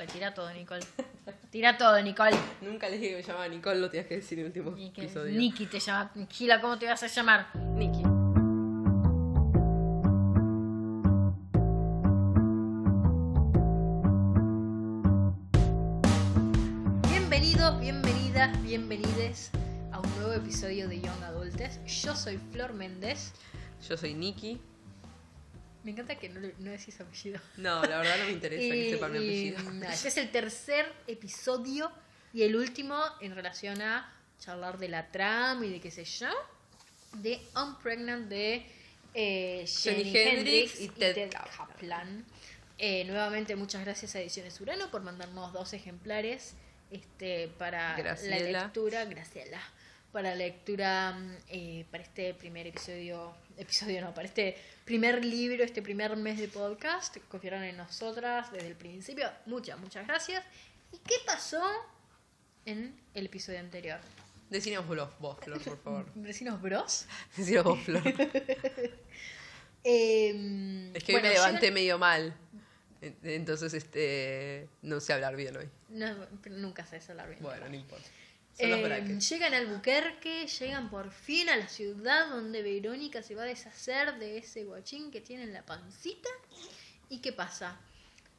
Pues tira todo, Nicole. Tira todo, Nicole. Nunca les dije que me llamaba Nicole, lo tenías que decir en el último episodio. Nikki te llama. Gila, ¿cómo te vas a llamar? Nikki. Bienvenidos, bienvenidas, bienvenides a un nuevo episodio de Young Adultes. Yo soy Flor Méndez. Yo soy Nikki. Me encanta que no, no decís apellido. No, la verdad no me interesa que Y- sepan mi y, apellido. este es el tercer episodio y el último en relación a charlar de la trama y de qué sé yo. De Unpregnant de eh, Jimi Hendrix Hendrix y y Ted Ted, Kaplan. Kaplan. Eh, nuevamente muchas gracias a Ediciones Urano por mandarnos dos ejemplares este, para Graciela. la lectura. Graciela. Para lectura, mm, eh, para este primer episodio, episodio no, para este primer libro, este primer mes de podcast. Confiaron en nosotras desde el principio. Muchas, muchas gracias. ¿Y qué pasó en el episodio anterior? Decinos vos, vos, Flor, por favor. Vecinos bros. Decinos vos, Flor. Eh, Es que hoy bueno, me levanté medio mal. En- Entonces, este. No sé hablar bien hoy. No, nunca sé hablar bien. Bueno, no importa. Eh, llegan a Albuquerque, llegan por fin a la ciudad donde Verónica se va a deshacer de ese guachín que tiene en la pancita. ¿Y qué pasa?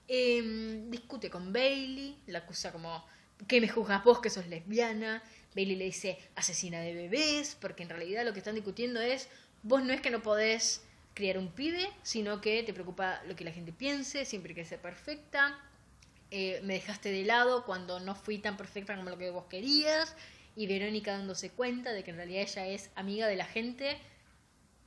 Eh, discute con Bailey, la acusa como, ¿qué me juzgas vos que sos lesbiana? Bailey le dice, asesina de bebés, porque en realidad lo que están discutiendo es, vos no es que no podés criar un pibe, sino que te preocupa lo que la gente piense, siempre hay que ser perfecta eh, me dejaste de lado cuando no fui tan perfecta como lo que vos querías y Verónica dándose cuenta de que en realidad ella es amiga de la gente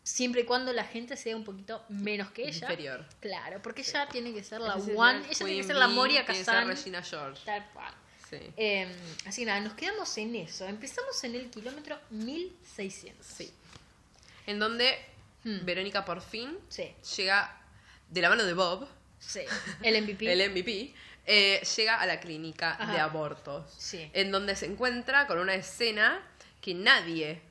siempre y cuando la gente sea un poquito menos que ella Inferior. claro porque ella tiene que ser la one el ella tiene que ser la Moria Kazan Regina George. tal cual Sí. Eh, así que nada nos quedamos en eso empezamos en el kilómetro 1600 Sí. En donde Hmm. Verónica por fin sí llega de la mano de Bob, sí el MVP el MVP, eh, llega a la clínica Ajá. de abortos. Sí. En donde se encuentra con una escena que nadie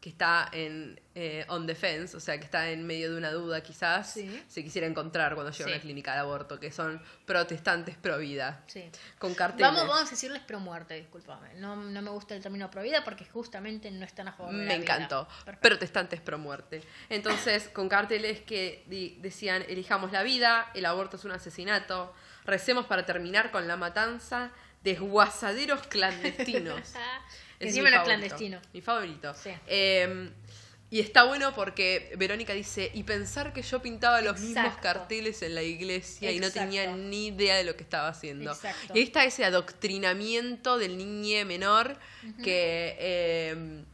que está en eh, on defense, o sea, que está en medio de una duda quizás, Sí. se quisiera encontrar cuando llega a una clínica de aborto, que son protestantes pro vida. sí Con carteles. Vamos, vamos a decirles pro muerte, discúlpame. No, no me gusta el término pro vida porque justamente no están a favor de la Me encantó. Protestantes pro muerte. Entonces, con carteles que decían, elijamos la vida, el aborto es un asesinato, recemos para terminar con la matanza, desguasaderos clandestinos. Es encima mi no es favorito, clandestino. Mi favorito. Sí. Eh, y está bueno porque Verónica dice, y pensar que yo pintaba los mismos carteles en la iglesia y no tenía ni idea de lo que estaba haciendo. Exacto. Y ahí está ese adoctrinamiento del niño menor que... eh,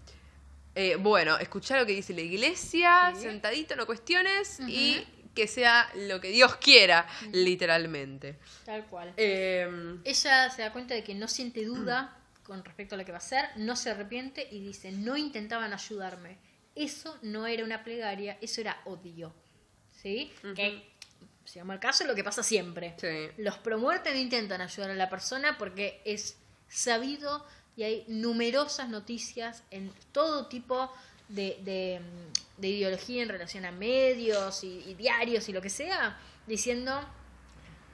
eh, bueno, escuchar lo que dice la iglesia, Sí. sentadito, no cuestiones, y que sea lo que Dios quiera, literalmente. Tal cual. Eh, Ella se da cuenta de que no siente duda con respecto a lo que va a hacer, no se arrepiente y dice, no intentaban ayudarme. Eso no era una plegaria, eso era odio. ¿Sí? Que, si vamos al caso, es lo que pasa siempre. sí. Los promuertes no intentan ayudar a la persona porque es sabido y hay numerosas noticias en todo tipo de, de, de ideología en relación a medios y, y diarios y lo que sea, diciendo,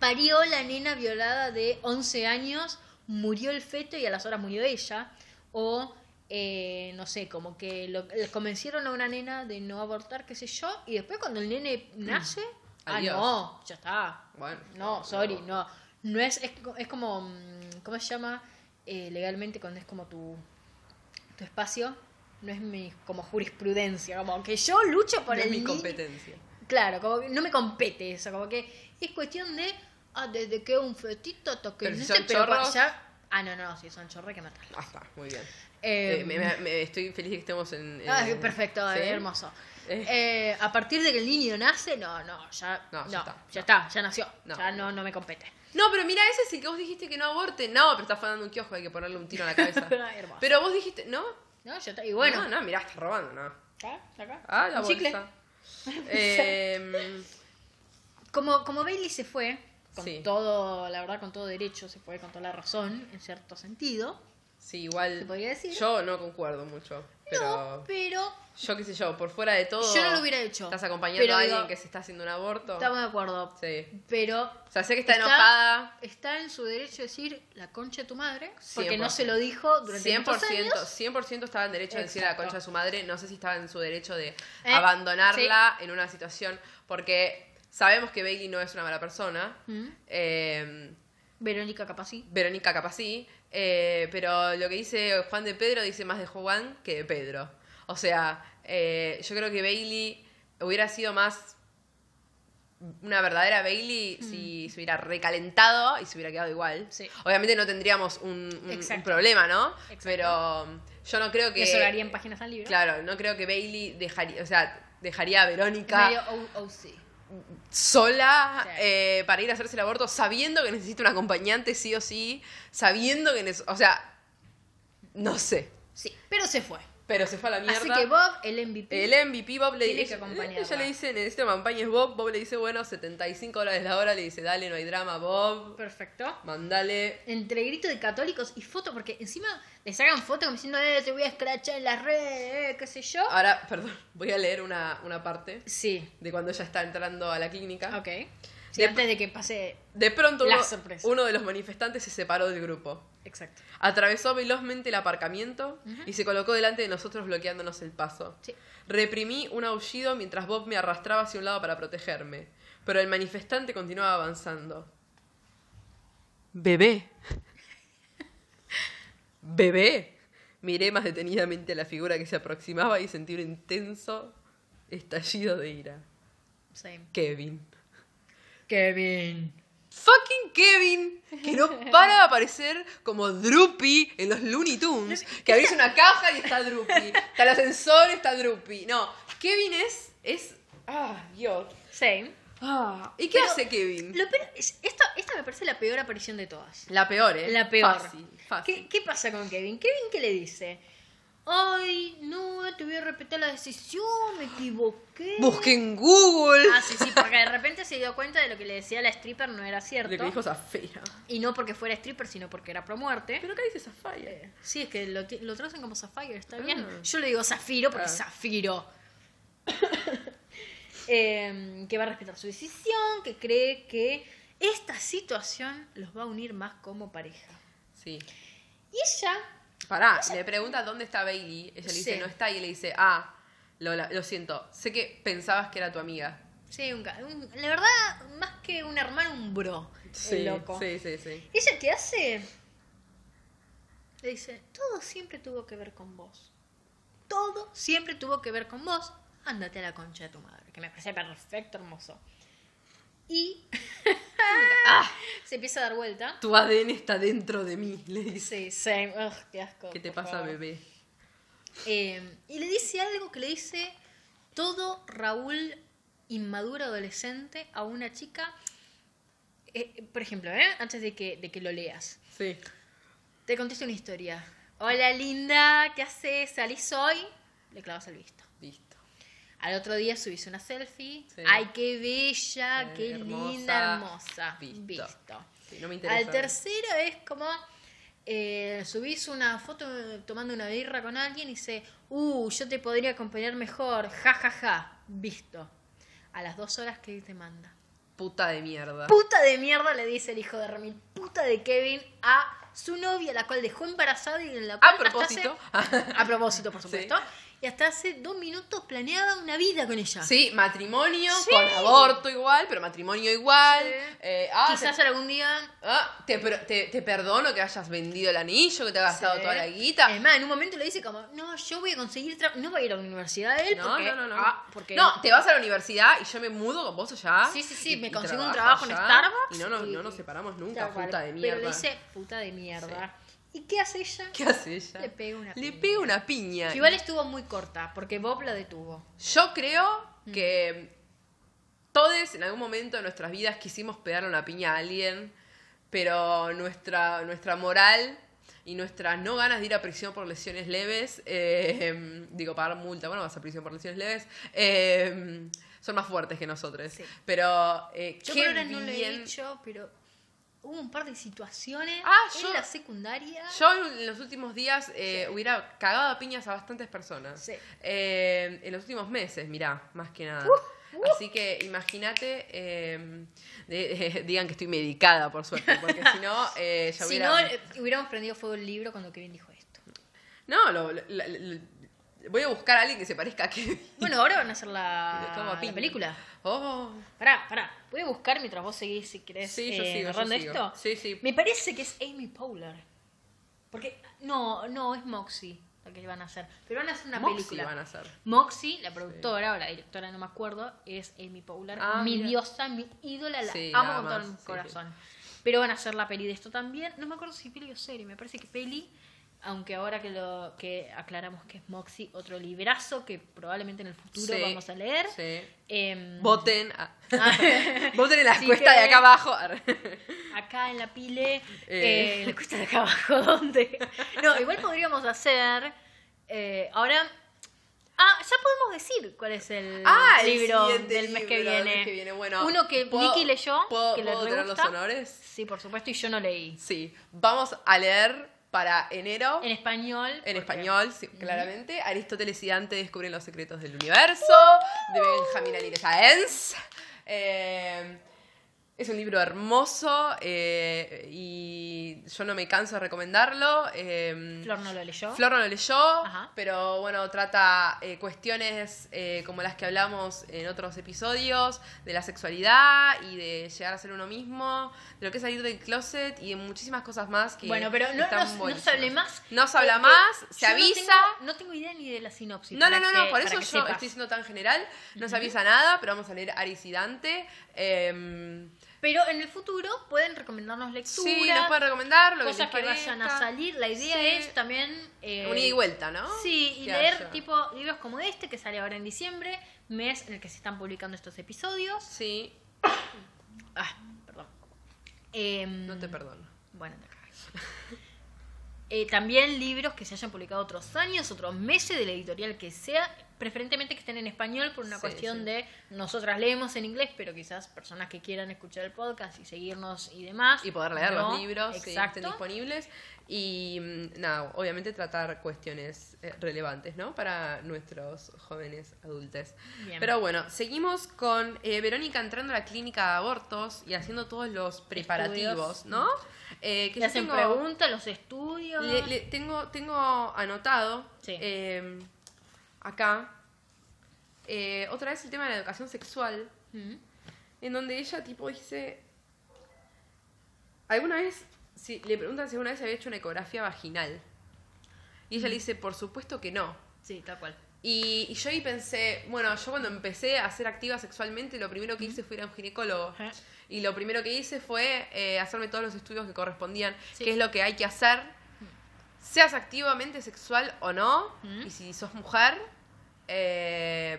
parió la nena violada de 11 años, murió el feto y a las horas murió ella, o... eh, no sé, como que lo, le convencieron a una nena de no abortar, qué sé yo, y después cuando el nene nace, ah, no, ya está, Bueno. no, sorry, no. No es, es, co- es como, mm, ¿cómo se llama? Eh, legalmente cuando es como tu, tu espacio. No es mi como jurisprudencia, como que yo lucho por No es el mi niño. competencia. Claro, como que no me compete eso, como que es cuestión de, ah, desde que un fetito hasta que Pero si no son sé, pero chorros- ya... Ah, no, no, si son chorros hay que matarlos. Ah, está, muy bien. Eh, Eh, me- me- me- estoy feliz de que estemos en. en- Ah, perfecto, ¿Sí? eh, hermoso. Eh. A partir de que el niño nace, no, no, ya, No, no, ya ya está. está, ya, nació, No. ya no, no me compete. No, pero mira, ese sí que vos dijiste que no aborte. No, pero está fanando un kiosco, hay que ponerle un tiro en la cabeza. Pero vos dijiste, ¿no? No, está. Y bueno, No, no, mirá, estás robando, ¿no? acá, acá. Ah, la chicle. bolsa. Eh, Como, como Bailey se fue, con Sí. todo, la verdad, con todo derecho, se fue con toda la razón, en cierto sentido. Sí, igual. ¿Se podría decir? Yo no concuerdo mucho. Pero. No, pero Yo qué sé yo, por fuera de todo. yo no lo hubiera hecho. Estás acompañando Pero a alguien digo, que se está haciendo un aborto. Estamos de acuerdo. Sí. Pero O sea, sé que está, enojada. Está en su derecho de decir la concha de tu madre, porque no 100%. se lo dijo durante muchos 100%, años. 100% estaba en derecho de decir la concha de su madre. No sé si estaba en su derecho de Eh, abandonarla en una situación. Porque sabemos que Bailey no es una mala persona. Mm. Eh, Verónica Capasí. Verónica capaz sí. Eh, pero lo que dice Juan de Pedro dice más de Juan que de Pedro. O sea, eh, yo creo que Bailey hubiera sido más una verdadera Bailey si se hubiera recalentado y se hubiera quedado igual. Mm. Sí. Obviamente no tendríamos un, un- un Exacto. problema, ¿no? Exacto. Pero um, yo no creo que... Que sobraría en páginas al libro. Claro, no creo que Bailey dejaría, o sea, dejaría a Verónica Medio O- OC. Sola Sí. eh, para ir a hacerse el aborto, sabiendo que necesita un acompañante sí o sí, sabiendo que... o sea, no sé, Sí, pero se fue. Pero se fue a la mierda. Así que Bob, el MVP. El MVP Bob le dice, que ella le dice, necesito que me acompañes Bob, Bob le dice, bueno, 75 dólares la hora, le dice, dale, no hay drama, Bob, Perfecto. mandale. Entre grito de católicos y foto, porque encima le sacan foto como diciendo, eh, te voy a escrachar en las redes, eh, qué sé yo. Ahora, perdón, voy a leer una, una parte Sí, de cuando ella está entrando a la clínica. ok. Sí, De- antes de que pase. De pronto La uno, sorpresa. uno de los manifestantes se separó del grupo. Exacto. Atravesó velozmente el aparcamiento y se colocó delante de nosotros bloqueándonos el paso. Sí. Reprimí un aullido mientras Bob me arrastraba hacia un lado para protegerme, pero el manifestante continuaba avanzando. Bebé. Bebé. Miré más detenidamente a la figura que se aproximaba y sentí un intenso estallido de ira. Same. Kevin. Kevin. Fucking Kevin, que no para de aparecer como Droopy en los Looney Tunes. Que abrís una caja y está Droopy. Está el ascensor, está Droopy. No, Kevin es. es ah, Dios. Same. Ah, ¿Y qué Pero hace Kevin? Lo peor es- esta, esta me parece la peor aparición de todas. La peor, ¿eh? La peor. Fácil, fácil. ¿Qué, qué pasa con Kevin? Kevin, ¿qué le dice? Ay, no, te voy a respetar la decisión, me equivoqué. Busque en Google. Ah, sí, sí, porque de repente se dio cuenta de lo que le decía la stripper no era cierto. Lo que dijo Zafira. Y no porque fuera stripper, sino porque era pro muerte. Pero acá dice Zafira. Sí, es que lo, lo tracen como Sapphire, está bien. Ah. Yo le digo Zafiro porque Ah. es Zafiro. Eh, que va a respetar su decisión, que cree que esta situación los va a unir más como pareja. Sí. Y ella, Pará, le pregunta dónde está Bailey. Ella le dice, Sí. no está. Y le dice, ah, lo, lo siento. Sé que pensabas que era tu amiga. sí, un ca- un- la verdad, más que un hermano, un bro. Sí, el loco. sí, sí, sí. ¿Ella qué hace? Le dice, todo siempre tuvo que ver con vos. Todo siempre tuvo que ver con vos. Ándate a la concha de tu madre, que me parece perfecto, hermoso. Y Ah, se empieza a dar vuelta. tu ADN está dentro de mí, le dice. Sí, same. Ugh, qué asco. ¿Qué te pasa, favor. bebé? Eh, y le dice algo que le dice todo Raúl inmaduro adolescente a una chica. Eh, por ejemplo, ¿eh? antes de que, de que lo leas. Sí. Te contesto una historia. Hola linda, ¿qué haces? ¿Salís hoy? Le clavas el visto. Al otro día subís una selfie. Sí. Ay, qué bella, qué hermosa. linda, hermosa. Visto. Visto. Sí, no me interesa. Al tercero es como eh, subís una foto tomando una birra con alguien y dice, uh, yo te podría acompañar mejor, ja, ja, ja. Visto. A las dos horas que él te manda. Puta de mierda. Puta de mierda le dice el hijo de Ramil, puta de Kevin a su novia, la cual dejó embarazada y en la cual A propósito. hace- a propósito, por supuesto. Y hasta hace dos minutos planeaba una vida con ella. Sí, matrimonio Sí. con aborto igual, pero matrimonio igual. Sí. Eh, ah, Quizás te, algún día ah, te, te- te perdono que hayas vendido el anillo, que te has gastado Sí. toda la guita. Además, en un momento le dice como, no, yo voy a conseguir trabajo. No va a ir a la universidad él No, porque... no, no, no. Ah, porque... No, te vas a la universidad y yo me mudo con vos allá. Sí, sí, sí, y- me y consigo un trabajo en Starbucks Y no, nos- y- no nos separamos nunca, puta de mierda. Pero le dice puta de mierda. ¿Y qué hace ella? ¿Qué hace ella? Le pega una Le piña. pega una piña. Que igual estuvo muy corta, porque Bob la detuvo. Yo creo Mm. que todos en algún momento de nuestras vidas quisimos pegarle una piña a alguien, pero nuestra, nuestra moral y nuestras no ganas de ir a prisión por lesiones leves, eh, digo, pagar multa, bueno, vas a prisión por lesiones leves, eh, son más fuertes que nosotros. Sí. Pero eh, Yo qué por ahora no lo he bien- hecho, pero hubo un par de situaciones Ah, en yo- la secundaria. Yo en los últimos días eh, hubiera cagado a piñas a bastantes personas. Sí. Eh, en los últimos meses, mirá, más que nada. Así que imagínate, eh, de- digan que estoy medicada, por suerte, porque si no, eh, ya si hubiera... no, eh, hubiéramos prendido fuego el libro cuando Kevin dijo esto. No, lo- voy a buscar a alguien que se parezca a Kevin. Bueno, ahora van a hacer la, película. Oh, Pará, pará. Voy a buscar mientras vos seguís, si querés, Sí, yo eh, sigo, yo sigo. esto. Sí, sí. Me parece que es Amy Poehler. Porque, no, no, es Moxie la que van a hacer. Pero van a hacer una Moxie película. van a hacer. Moxie, la productora o la directora, no me acuerdo, es Amy Poehler. Ah, mi mira. diosa, mi ídola, la Sí, amo con todo mi corazón. Pero van a hacer la peli de esto también. No me acuerdo si peli o serie, me parece que peli. Aunque ahora que lo que aclaramos que es Moxie, otro librazo que probablemente en el futuro Sí, vamos a leer. Sí. Em, Voten. a-. Voten en la encuesta de acá abajo. acá en la pile, Eh. eh, la cuesta de acá abajo, ¿dónde? No, igual podríamos hacer, eh, ahora, ah, ya podemos decir cuál es el Ah, libro del mes que libro viene. mes que viene. Bueno, Uno que ¿puedo- Vicky leyó, ¿puedo- que puedo tener los honores? Sí, por supuesto, y yo no leí. Sí. Vamos a leer para enero. En español. En español, sí, claramente. Aristóteles y Dante descubren los secretos del universo. De Benjamín Alire Sáenz. Eh, es un libro hermoso eh, y yo no me canso de recomendarlo. Eh, Flor no lo leyó. Flor no lo leyó, Ajá. pero bueno, trata eh, cuestiones eh, como las que hablamos en otros episodios, de la sexualidad y de llegar a ser uno mismo, de lo que es salir del closet y de muchísimas cosas más que Bueno, pero no, están no- no se hable más. No se habla más, se no avisa. tengo- No tengo, idea ni de la sinopsis. No, no, no, no, por eso yo sepas. estoy siendo tan general, no se avisa nada, pero vamos a leer Aris y Dante. Eh, Pero en el futuro pueden recomendarnos lecturas. sí, nos pueden recomendar lo que, cosas les que vayan a salir. La idea Sí. es también. eh, Un ida y vuelta, ¿no? Sí, y Que leer haya. tipo libros como este que sale ahora en diciembre, mes en el que se están publicando estos episodios. Sí, Ah, perdón. Em, no te perdono. Bueno, te. Eh, también libros que se hayan publicado otros años, otros meses de la editorial que sea, preferentemente que estén en español por una Sí, cuestión sí. de nosotras leemos en inglés, pero quizás personas que quieran escuchar el podcast y seguirnos y demás. y poder leer no. los libros que estén disponibles y mm, nada, obviamente tratar cuestiones eh, relevantes, ¿no? Para nuestros jóvenes adultos. Bien. Pero bueno, seguimos con eh, Verónica entrando a la clínica de abortos y haciendo todos los preparativos, Estudios. ¿no? Eh, que Le hacen tengo- preguntas, los estudios. le- le- tengo, tengo anotado Sí. eh, acá eh, otra vez el tema de la educación sexual Mm. en donde ella tipo dice alguna vez si le preguntan si alguna vez había hecho una ecografía vaginal y ella le dice por supuesto que no Sí, tal cual. y, y yo ahí pensé bueno yo cuando empecé a ser activa sexualmente lo primero que hice fue ir a un ginecólogo Ajá. y lo primero que hice fue eh, hacerme todos los estudios que correspondían Sí. qué es lo que hay que hacer seas activamente sexual o no Mm. y si sos mujer eh,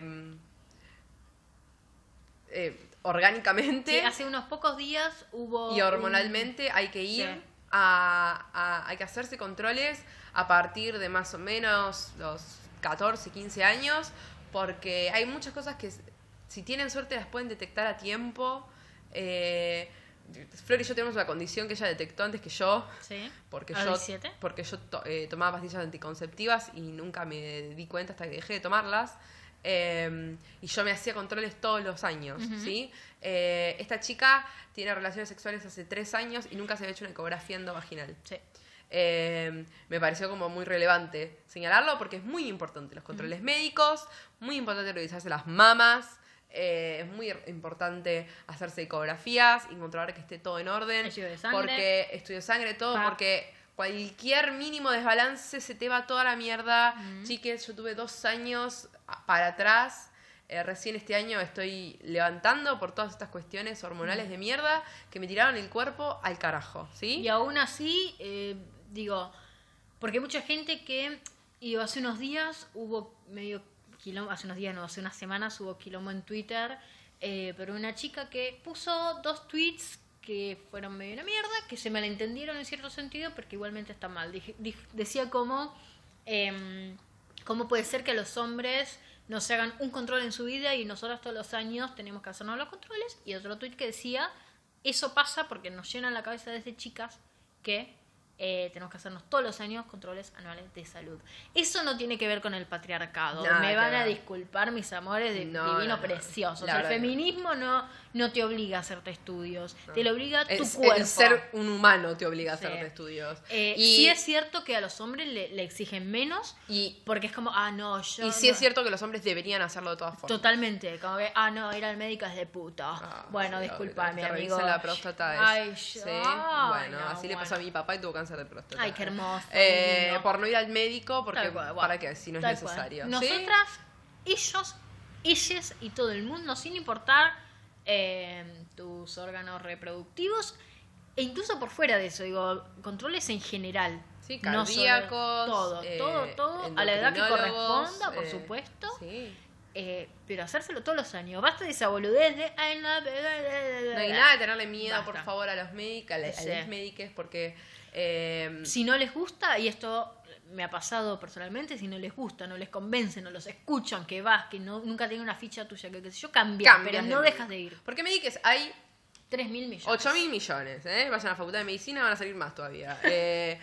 eh, orgánicamente Sí, hace unos pocos días hubo. y un- hormonalmente hay que ir Sí. a, a- hay que hacerse controles a partir de más o menos los 14, 15 años, porque hay muchas cosas que si tienen suerte las pueden detectar a tiempo. Eh, Flor y yo tenemos una condición que ella detectó antes que yo, Sí. porque ¿A yo, los siete? porque yo to- eh, tomaba pastillas anticonceptivas y nunca me di cuenta hasta que dejé de tomarlas. Eh, y yo me hacía controles todos los años. ¿sí? Eh, esta chica tiene relaciones sexuales hace tres años y nunca se había hecho una ecografía endovaginal. Sí. Eh, me pareció como muy relevante señalarlo porque es muy importante los controles médicos, muy importante revisarse las mamas, eh, es muy importante hacerse ecografías y controlar que esté todo en orden. Estudio de sangre. Porque estudio sangre, todo, porque cualquier mínimo desbalance se te va toda la mierda. Mm. Chiques, yo tuve dos años para atrás. eh, recién este año estoy levantando por todas estas cuestiones hormonales de mierda que me tiraron el cuerpo al carajo, ¿sí? Y aún así, eh, digo, porque hay mucha gente que, y hace unos días hubo medio hace unos días, no, hace unas semanas hubo quilombo en Twitter, eh, pero una chica que puso dos tweets que fueron medio una mierda, que se malentendieron en cierto sentido, porque igualmente está mal. Decía em, ¿cómo puede ser que los hombres no se hagan un control en su vida y nosotros todos los años tenemos que hacernos los controles? Y otro tweet que decía, eso pasa porque nos llenan la cabeza desde chicas que eh, tenemos que hacernos todos los años controles anuales de salud. Eso no tiene que ver con el patriarcado. Nada Me van a ver. disculpar mis amores de No, divino no, no. preciosos. La el feminismo no, no te obliga a hacerte estudios, te lo obliga tu Es- cuerpo. el ser un humano te obliga a Sí. hacerte estudios. Eh, y, Sí es cierto que a los hombres le, le exigen menos y, porque es como, ah, no, yo... y sí es cierto que los hombres deberían hacerlo de todas formas. Totalmente, como que, ah, no, ir al médico es de puta. Ah, bueno, disculpame, amigo. la próstata es. Ay, yo- bueno, no, así le pasó a mi papá y tuvo cáncer de próstata. Ay, qué hermoso, Eh, por no ir al médico, porque para qué, si no es cual. necesario. ¿sí? Nosotras, ellos, ellas y todo el mundo, sin importar eh, tus órganos reproductivos, e incluso por fuera de eso, digo, controles en general. Sí, No cardíacos. todo, eh, todo, todo, a la edad que corresponda, por eh, supuesto. Sí. Eh, pero hacérselo todos los años. Basta de esa boludez de. "Ay, no, No hay nada de tenerle miedo, Basta. por favor, a los médicos, a, a Sí. las médicas, porque. Eh, Si no les gusta, y esto me ha pasado personalmente, si no les gusta, no les convence, no los escuchan, que vas, que no, nunca tienen una ficha tuya, que qué sé yo, cambia, cambias pero de no dejas de ir. Porque médicos hay 3 mil millones. 8 mil millones, ¿eh? Vayan a la facultad de medicina, van a salir más todavía. Eh,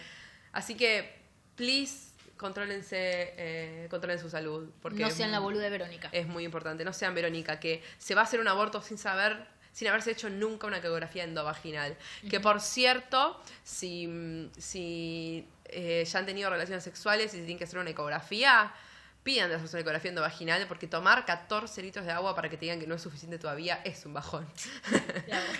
así que, please, contrólense, eh, controlen su salud. Porque no sean la boluda de Verónica. Es muy importante. No sean Verónica, que se va a hacer un aborto sin saber, sin haberse hecho nunca una ecografía endovaginal. Que por cierto, si, si eh, ya han tenido relaciones sexuales y tienen que hacer una ecografía, pidan de hacerse una ecografía endovaginal, porque tomar 14 litros de agua para que te digan que no es suficiente todavía es un bajón.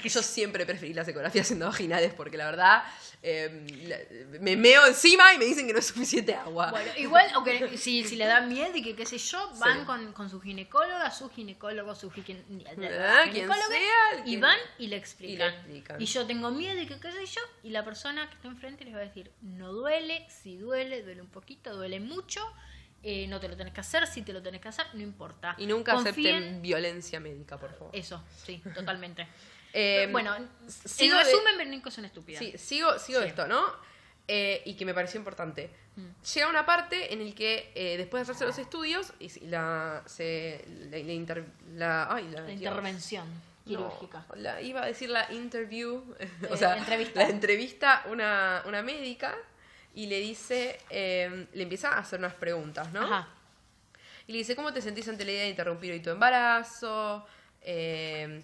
Que Yo siempre preferí las ecografías endovaginales porque la verdad eh, la- me meo encima y me dicen que no es suficiente agua. Bueno, igual, aunque si, si le da miedo y que qué sé yo, van Sí. con, con su ginecóloga, su ginecólogo, su gine- Ah, ginecóloga, sea, y quien- van y le explican. y le explican. Y yo tengo miedo y que qué sé yo, y la persona que está enfrente les va a decir, no duele, si duele, duele un poquito, duele mucho, eh, no te lo tenés que hacer, si te lo tenés que hacer, no importa. Y nunca Confíen- acepten violencia médica, por favor. Eso, sí, totalmente. Eh, bueno, sigo en resumen, Verónica es una estúpida. Sí, sigo, sigo Sí. esto, ¿no? Eh, y que me pareció importante. Mm. Llega una parte en el que eh, después de hacerse los estudios, y la, se, la, la inter- la- ay, la- intervención quirúrgica. la- iba a decir la interview, o Eh, sea, entrevista. la entrevista una, una médica y le dice, eh, le empieza a hacer unas preguntas, ¿no? Ajá. Y le dice, ¿cómo te sentís ante la idea de interrumpir hoy tu embarazo? Eh,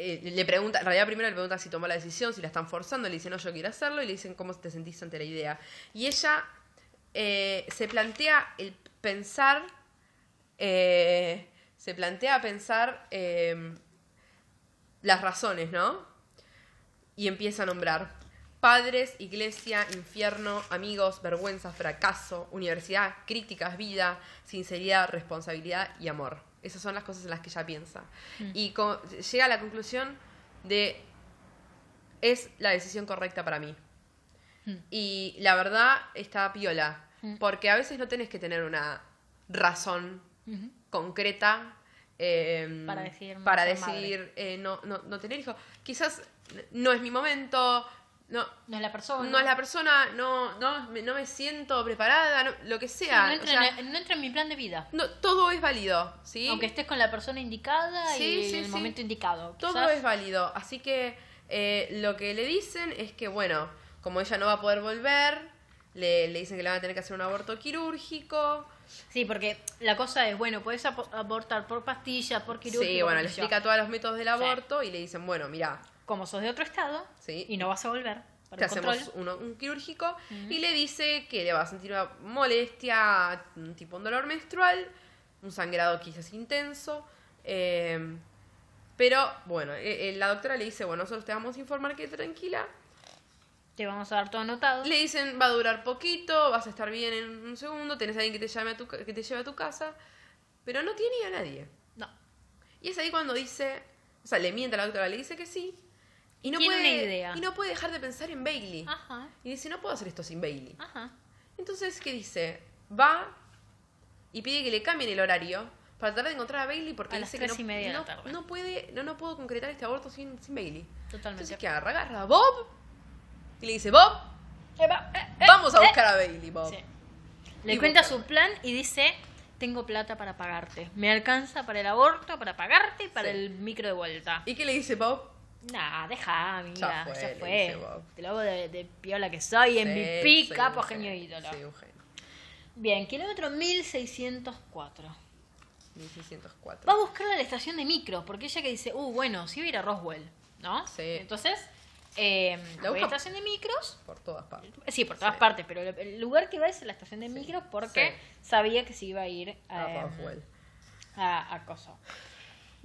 eh, le pregunta, en realidad primero le pregunta si tomó la decisión, si la están forzando, le dice, no, yo quiero hacerlo, y le dicen, ¿cómo te sentís ante la idea? Y ella eh, se plantea el pensar, eh, se plantea pensar eh, las razones, ¿no? Y empieza a nombrar padres, iglesia, infierno, amigos, vergüenza, fracaso, universidad, críticas, vida, sinceridad, responsabilidad y amor. Esas son las cosas en las que ella piensa. Y co- llega a la conclusión de es la decisión correcta para mí. Mm. Y la verdad está piola, Mm. porque a veces no tenés que tener una razón concreta eh, Para decidir para ser decidir eh, no, no, no tener hijos. Quizás no es mi momento, no, No es la persona. no es la persona, no, no, me- no me siento preparada, no- lo que Sí, sea. no, o entra sea, en, el- no entra en mi plan de vida. no, todo es válido, ¿sí? Aunque estés con la persona indicada Sí, y sí, en el momento indicado. Todo es válido. Así que eh, lo que le dicen es que, bueno, como ella no va a poder volver, le, le dicen que le van a tener que hacer un aborto quirúrgico. Sí, porque la cosa es, bueno, puedes apo- abortar por pastillas, por quirúrgico. Sí, bueno, le explica todos los métodos del aborto y le dicen, bueno, mira, Como sos de otro estado Sí. y no vas a volver para te el control. hacemos uno, un quirúrgico y le dice que le va a sentir una molestia, un tipo un dolor menstrual, un sangrado quizás intenso. eh, pero bueno, eh, eh, la doctora le dice, bueno, nosotros te vamos a informar que tranquila. Te vamos a dar todo anotado. Le dicen, va a durar poquito, vas a estar bien en un segundo, tenés a alguien que te, llame a tu, que te lleve a tu casa, pero no tiene a nadie. No. Y es ahí cuando dice, o sea, le miente a la doctora, le dice que sí. Y no, Tiene puede, una idea. y no puede dejar de pensar en Bailey. Ajá. Y dice, no puedo hacer esto sin Bailey. Ajá. Entonces, ¿qué dice? Va y pide que le cambien el horario para tratar de encontrar a Bailey porque A las dice que no, y media de la no- tarde. no puede, no, no puedo concretar este aborto sin, sin Bailey. Totalmente. Entonces, ¿qué agarra? Agarra a Bob y le dice, Bob, eh, eh, vamos a eh. buscar a Bailey, Bob. Sí. Le Y cuenta su plan y dice, tengo plata para pagarte. Me alcanza para el aborto, para pagarte y para Sí. el micro de vuelta. ¿Y qué le dice Bob? Nah, deja, amiga. Ya Ya fue, fue. dice Bob. Te lo hago de, de piola que soy, Sí, MVP, soy capo, genio ídolo. Soy un genio. Bien, kilómetro 1604. 1604. Va a buscarla a la estación de micro, porque ella que dice, uh, bueno, sí voy a ir a Roswell, ¿no? Sí. Entonces, eh, La voy a estación de micros. Por todas partes. Sí, por todas Sí. partes, pero el- lugar que va es la estación de micros porque sabía que se iba a ir A a, Roswell. a, a Coso.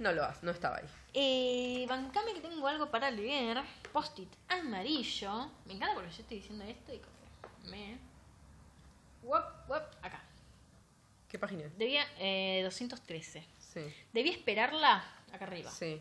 No lo hace, no estaba ahí. Eh, bancame que tengo algo para leer. Post-it amarillo. Me encanta porque yo estoy diciendo esto y como me. Wop, wop, acá. ¿Qué página? Debía. Eh, 213. Sí. Debía esperarla acá arriba. Sí.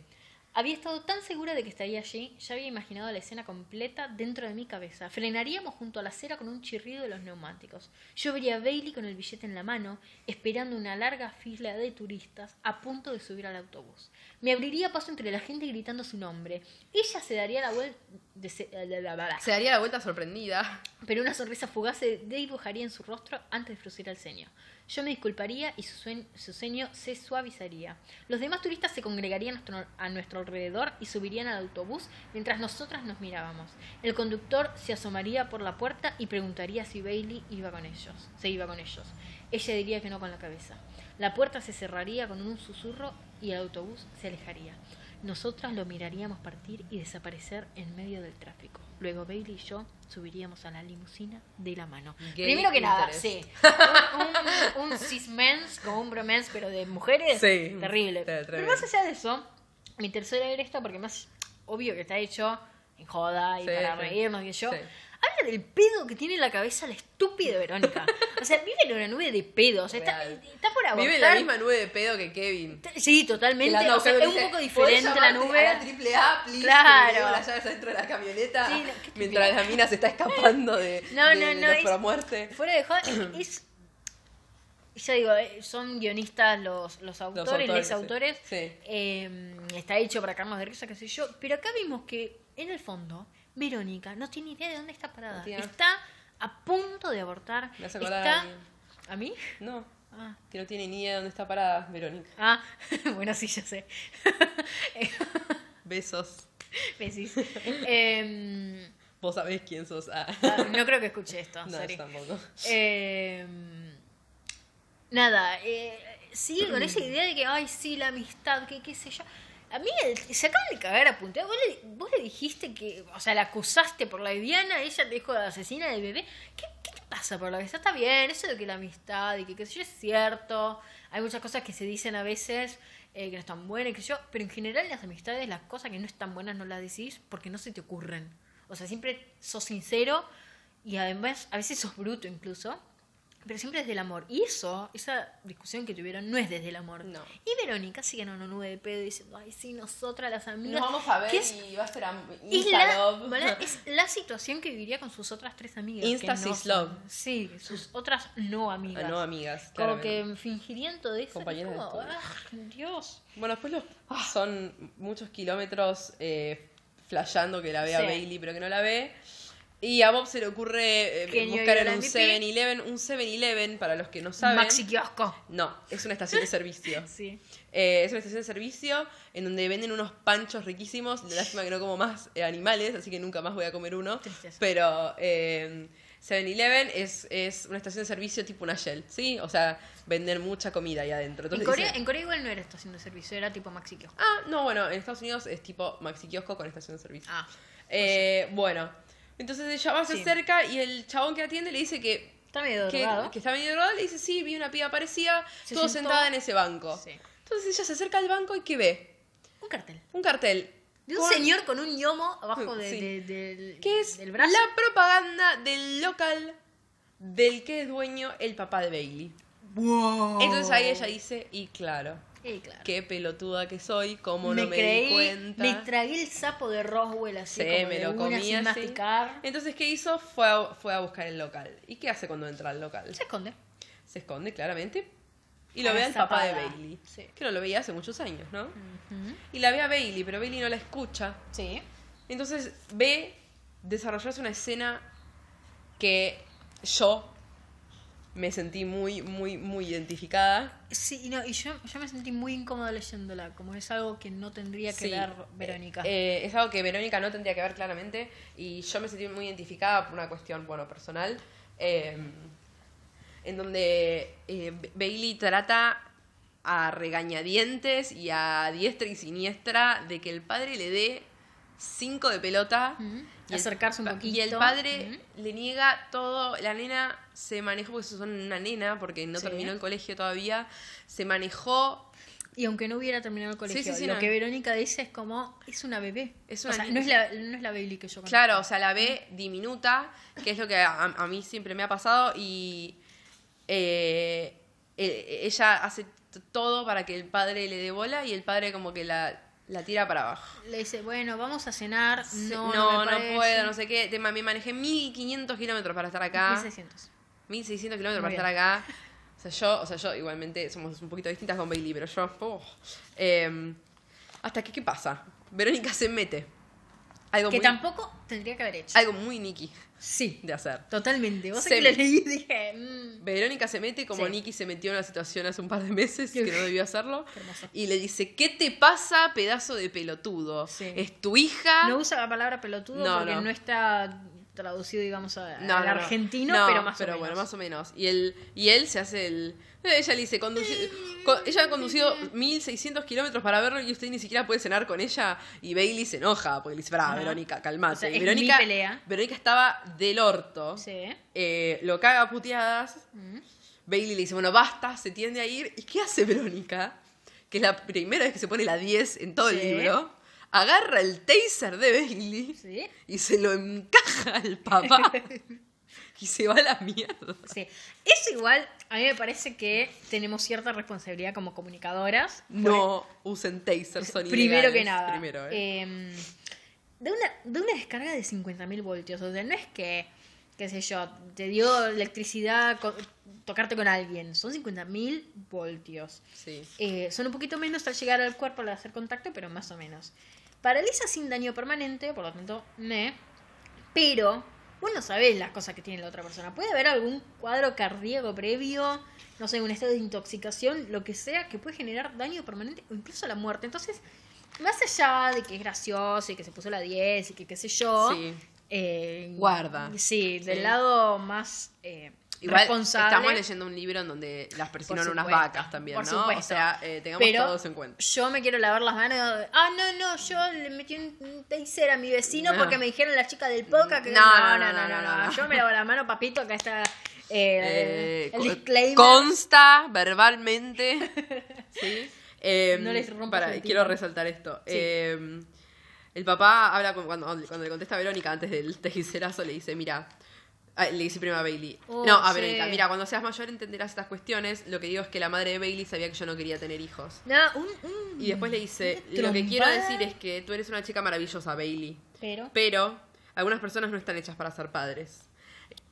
Había estado tan segura de que estaría allí, ya había imaginado la escena completa dentro de mi cabeza. Frenaríamos junto a la acera con un chirrido de los neumáticos. Yo vería a Bailey con el billete en la mano, esperando una larga fila de turistas a punto de subir al autobús. Me abriría paso entre la gente gritando su nombre. Ella se daría la vuelta, Se daría la vuelta sorprendida. pero una sonrisa fugaz se dibujaría en su rostro antes de fruncir el ceño. Yo me disculparía y su, suen- su ceño se suavizaría. Los demás turistas se congregarían a nuestro, a nuestro alrededor y subirían al autobús mientras nosotras nos mirábamos. El conductor se asomaría por la puerta y preguntaría si Bailey iba con ellos. Se iba con ellos. Ella diría que no con la cabeza. La puerta se cerraría con un susurro y el autobús se alejaría. Nosotras lo miraríamos partir y desaparecer en medio del tráfico. Luego Bailey y yo subiríamos a la limusina de la mano. Gay Primero que nada, sí. Un, un, un cis-mens, como un bromance, pero de mujeres. Sí, Terrible. te- Pero más allá de eso, me interesó leer esto porque más obvio que está hecho en joda y Sí, para reírnos y yo. Sí. Habla del pedo que tiene en la cabeza la estúpida Verónica. O sea, vive en una nube de pedo. O sea, está, está por abortar. Vive en la misma nube de pedo que Kevin. Sí, totalmente. O sea, es un poco dice, ¿podés diferente la nube. A la triple A, please, Claro. las llaves adentro de la camioneta. Sí, no, ¿qué triple mientras la mina se está escapando de, No, de, no, de no, los es- promuerte. Fuera de joda, es. Ya digo, eh, son guionistas los, los autores, autores, les sí. autores. Sí. Eh, está hecho para Carlos de risa, qué sé yo. Pero acá vimos que, en el fondo, Verónica no tiene idea de dónde está parada. No tiene- Está a punto de abortar. Me acordar está... a alguien. ¿A mí? No, Ah. que no tiene ni idea de dónde está parada Verónica. Ah, bueno, sí, ya sé. Besos. Besis. Em, Vos sabés quién sos. Ah. ah, no creo que escuche esto, No, sorry. tampoco. Eh, nada, eh, sigue con esa idea de que, ay, sí, la amistad, que qué sé yo. A mí el- se acaban de cagar a. ¿Vos le, vos le dijiste que, o sea, la acusaste por la Diana, ella te dijo la asesina del bebé. ¿Qué, qué te pasa por la cabeza? Está bien, eso de que la amistad y que qué sé yo es cierto. Hay muchas cosas que se dicen a veces eh, que no están buenas, sé yo. Pero en general en las amistades las cosas que no están buenas no las decís porque no se te ocurren. O sea, siempre sos sincero y además a veces sos bruto incluso. Pero siempre desde el amor. Y eso, esa discusión que tuvieron, no es desde el amor. No. Y Verónica sigue en una nube de pedo diciendo, ay, sí, nosotras las amigas. Nos vamos a ver es, y va a ser Insta la, love. ¿verdad? es la situación que viviría con sus otras tres amigas. Insta no sis son- love. Sí, sus otras no amigas. Ah, no, amigas. Como que fingirían todo eso. Compañeras como, de ah, Dios. Bueno, después los, son muchos kilómetros eh, flasheando que la ve a Sí. Bailey, pero que no la ve. Y a Bob se le ocurre eh, buscar en un MVP. 7-Eleven. Un 7-Eleven, para los que no saben. Maxi kiosco. No, es una estación de servicio. Sí. Eh, es una estación de servicio en donde venden unos panchos riquísimos. De lástima que no como más eh, animales, así que nunca más voy a comer uno. Tristeza. Pero eh, 7-Eleven es, es una estación de servicio tipo una Shell, ¿sí? O sea, venden mucha comida ahí adentro. En Corea, dicen- en Corea igual no era estación de servicio, era tipo Maxi kiosco. Ah, no, bueno, en Estados Unidos es tipo maxi kiosco con estación de servicio. Ah. Eh, bueno, entonces ella va, se Sí. acerca y el chabón que atiende le dice que, Está medio que, drogado. que está medio drogado. Le dice, sí, vi una piba parecida, Se todo sentó. sentada en ese banco. Sí. Entonces ella se acerca al banco y ¿qué ve? Un cartel. Un cartel. De un con- señor con un ñomo abajo de- Sí. de- del, que es del brazo. la propaganda del local del que es dueño el papá de Bailey. Wow. Entonces ahí ella dice, y claro, Sí, claro. qué pelotuda que soy, cómo me no me creí, di cuenta. me tragué el sapo de Roswell así Sí, como me de lo comí sin así. masticar. Entonces, ¿qué hizo? Fue a, fue a buscar el local. ¿Y qué hace cuando entra al local? Se esconde. Se esconde claramente y lo A ve al papá de. Bailey. Sí. Que no lo veía hace muchos años, ¿no? Y la ve a Bailey, pero Bailey no la escucha. Sí. Entonces ve desarrollarse una escena que yo me sentí muy, muy, muy identificada. Sí, y no, y yo, yo me sentí muy incómoda leyéndola, como es algo que no tendría que Sí, ver Verónica. eh, es algo que Verónica no tendría que ver claramente y yo me sentí muy identificada por una cuestión, bueno, personal, eh, en donde eh, Bailey trata a regañadientes y a diestra y siniestra de que el padre le dé cinco de pelota. Y el Acercarse un pa- Y el poquito. padre le niega todo. La nena se manejó, porque son una nena, porque no Sí. terminó el colegio todavía. Se manejó Y aunque no hubiera terminado el colegio, Sí, sí, sí, lo no. que Verónica dice es como, es una bebé. Es o sea, no es, la, no es la Bailey que yo conozco. Claro, o sea, la ve diminuta, que es lo que a, a mí siempre me ha pasado, y eh, eh, ella hace todo para que el padre le dé bola y el padre como que la, la tira para abajo. Le dice, bueno, vamos a cenar. Sí, No, no, puedo, no sé qué. Te, me manejé 1500 kilómetros para estar acá. 1600. 1600 kilómetros para estar acá. O sea, yo, o sea, yo igualmente somos un poquito distintas con Bailey, pero yo. oh. Eh, hasta que, ¿qué pasa? Verónica se mete. Algo Que muy, tampoco tendría que haber hecho. algo muy Nicky Sí, de hacer. totalmente. Vos Se que lo leí y dije, mm, Verónica se mete como Sí. Nicky se metió en una situación hace un par de meses que no debió hacerlo. Hermoso. Y le dice, ¿qué te pasa, pedazo de pelotudo? Sí. ¿Es tu hija? no usa la palabra pelotudo No, porque no. no. está traducido, digamos, a- No, al no, no. argentino, No, pero más o menos. bueno, más o menos. Y él, y él se hace el... Ella le dice, ella ha conducido 1600 kilómetros para verlo y usted ni siquiera puede cenar con ella. Y Bailey se enoja porque le dice, pará, Ajá. Verónica, calmate. O sea, es Verónica, mi pelea. Verónica estaba del orto. Sí. Eh, lo caga a puteadas. Mm. Bailey le dice, bueno, basta, se tiende a ir. ¿Y qué hace Verónica? Que es la primera vez que se pone la 10 en todo el libro. Agarra el taser de Bailey Sí. y se lo encaja al papá. y se va a la mierda. Sí. Eso igual, a mí me parece que tenemos cierta responsabilidad como comunicadoras. No usen tasers, son Primero que nada. Primero, ¿eh? em, de, una, de una descarga de 50.000 voltios. O sea, no es que, qué sé yo, te dio electricidad tocarte con alguien. Son 50.000 voltios. Sí. Eh, son un poquito menos al llegar al cuerpo al hacer contacto, pero más o menos. Paraliza sin daño permanente, por lo tanto, ne. Pero, vos no sabés las cosas que tiene la otra persona. Puede haber algún cuadro cardíaco previo, no sé, un estado de intoxicación, lo que sea, que puede generar daño permanente o incluso la muerte. Entonces, más allá de que es gracioso y que se puso la 10 y que qué sé yo. Sí. eh, Guarda. Sí, del Sí. lado más eh, Igual responsable. estamos leyendo un libro en donde las persignan unas vacas también, por ¿no? supuesto. O sea, eh, tengamos Pero todos en cuenta. yo me quiero lavar las manos. Ah, no, no, yo le metí un taser a mi vecino No. porque me dijeron las chicas del podcast que No, no, no, no, no, no. Yo me lavo la mano, papito, acá está eh, Eh, el disclaimer. Consta verbalmente. ¿sí? Eh, No les rompas para, quiero resaltar esto. Sí. Eh, el papá habla con- cuando, cuando le contesta a Verónica antes del tejicerazo, le dice, mira, ah, le dice primero a Bailey. Oh, no, a sí. Verónica, mira, cuando seas mayor entenderás estas cuestiones. Lo que digo es que la madre de Bailey sabía que yo no quería tener hijos. No, un- un- Y después le dice, lo que quiero decir es que tú eres una chica maravillosa, Bailey. Pero. Pero algunas personas no están hechas para ser padres.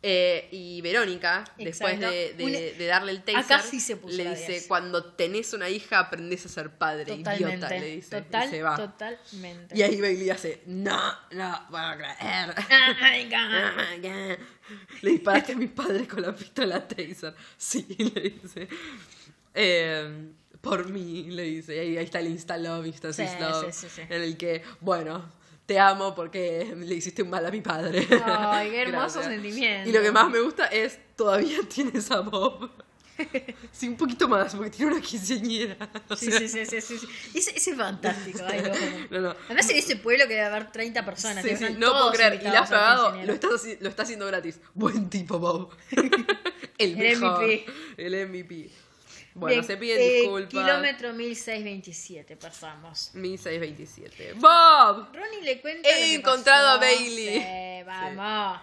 Eh, y Verónica, después de, de- Una- de darle el taser, Acá sí se puso le dice, 10. cuando tenés una hija aprendés a ser padre, Totalmente. idiota, le dice. Total, y se va. totalmente. Y ahí Bailey hace, no, no, a creer. My God. Le disparaste a mi padre con la pistola taser. Sí, le dice. Eh, por mí, le dice. Y ahí, ahí está el Insta Love, Insta Sí, Sis Love, sí, sí, sí. En el que, bueno, te amo porque le hiciste un mal a mi padre. Ay, qué hermoso Gracias. sentimiento. Y lo que más me gusta es, todavía tienes a Bob. Sí, un poquito más, porque tiene una quinceañera. Sí, sí, sí, sí, sí. Ese, ese es fantástico. Además, en ese pueblo que debe haber 30 personas. No puedo creer. Y le has pagado, lo, estás lo está haciendo gratis. Buen tipo, Bob. el, El mejor. MVP. El MVP. Bueno, se piden eh, disculpas. Kilómetro 1627 pasamos. 1627. ¡Bob! Ronnie le cuenta. He encontrado pasó. a Bailey. Sí, vamos.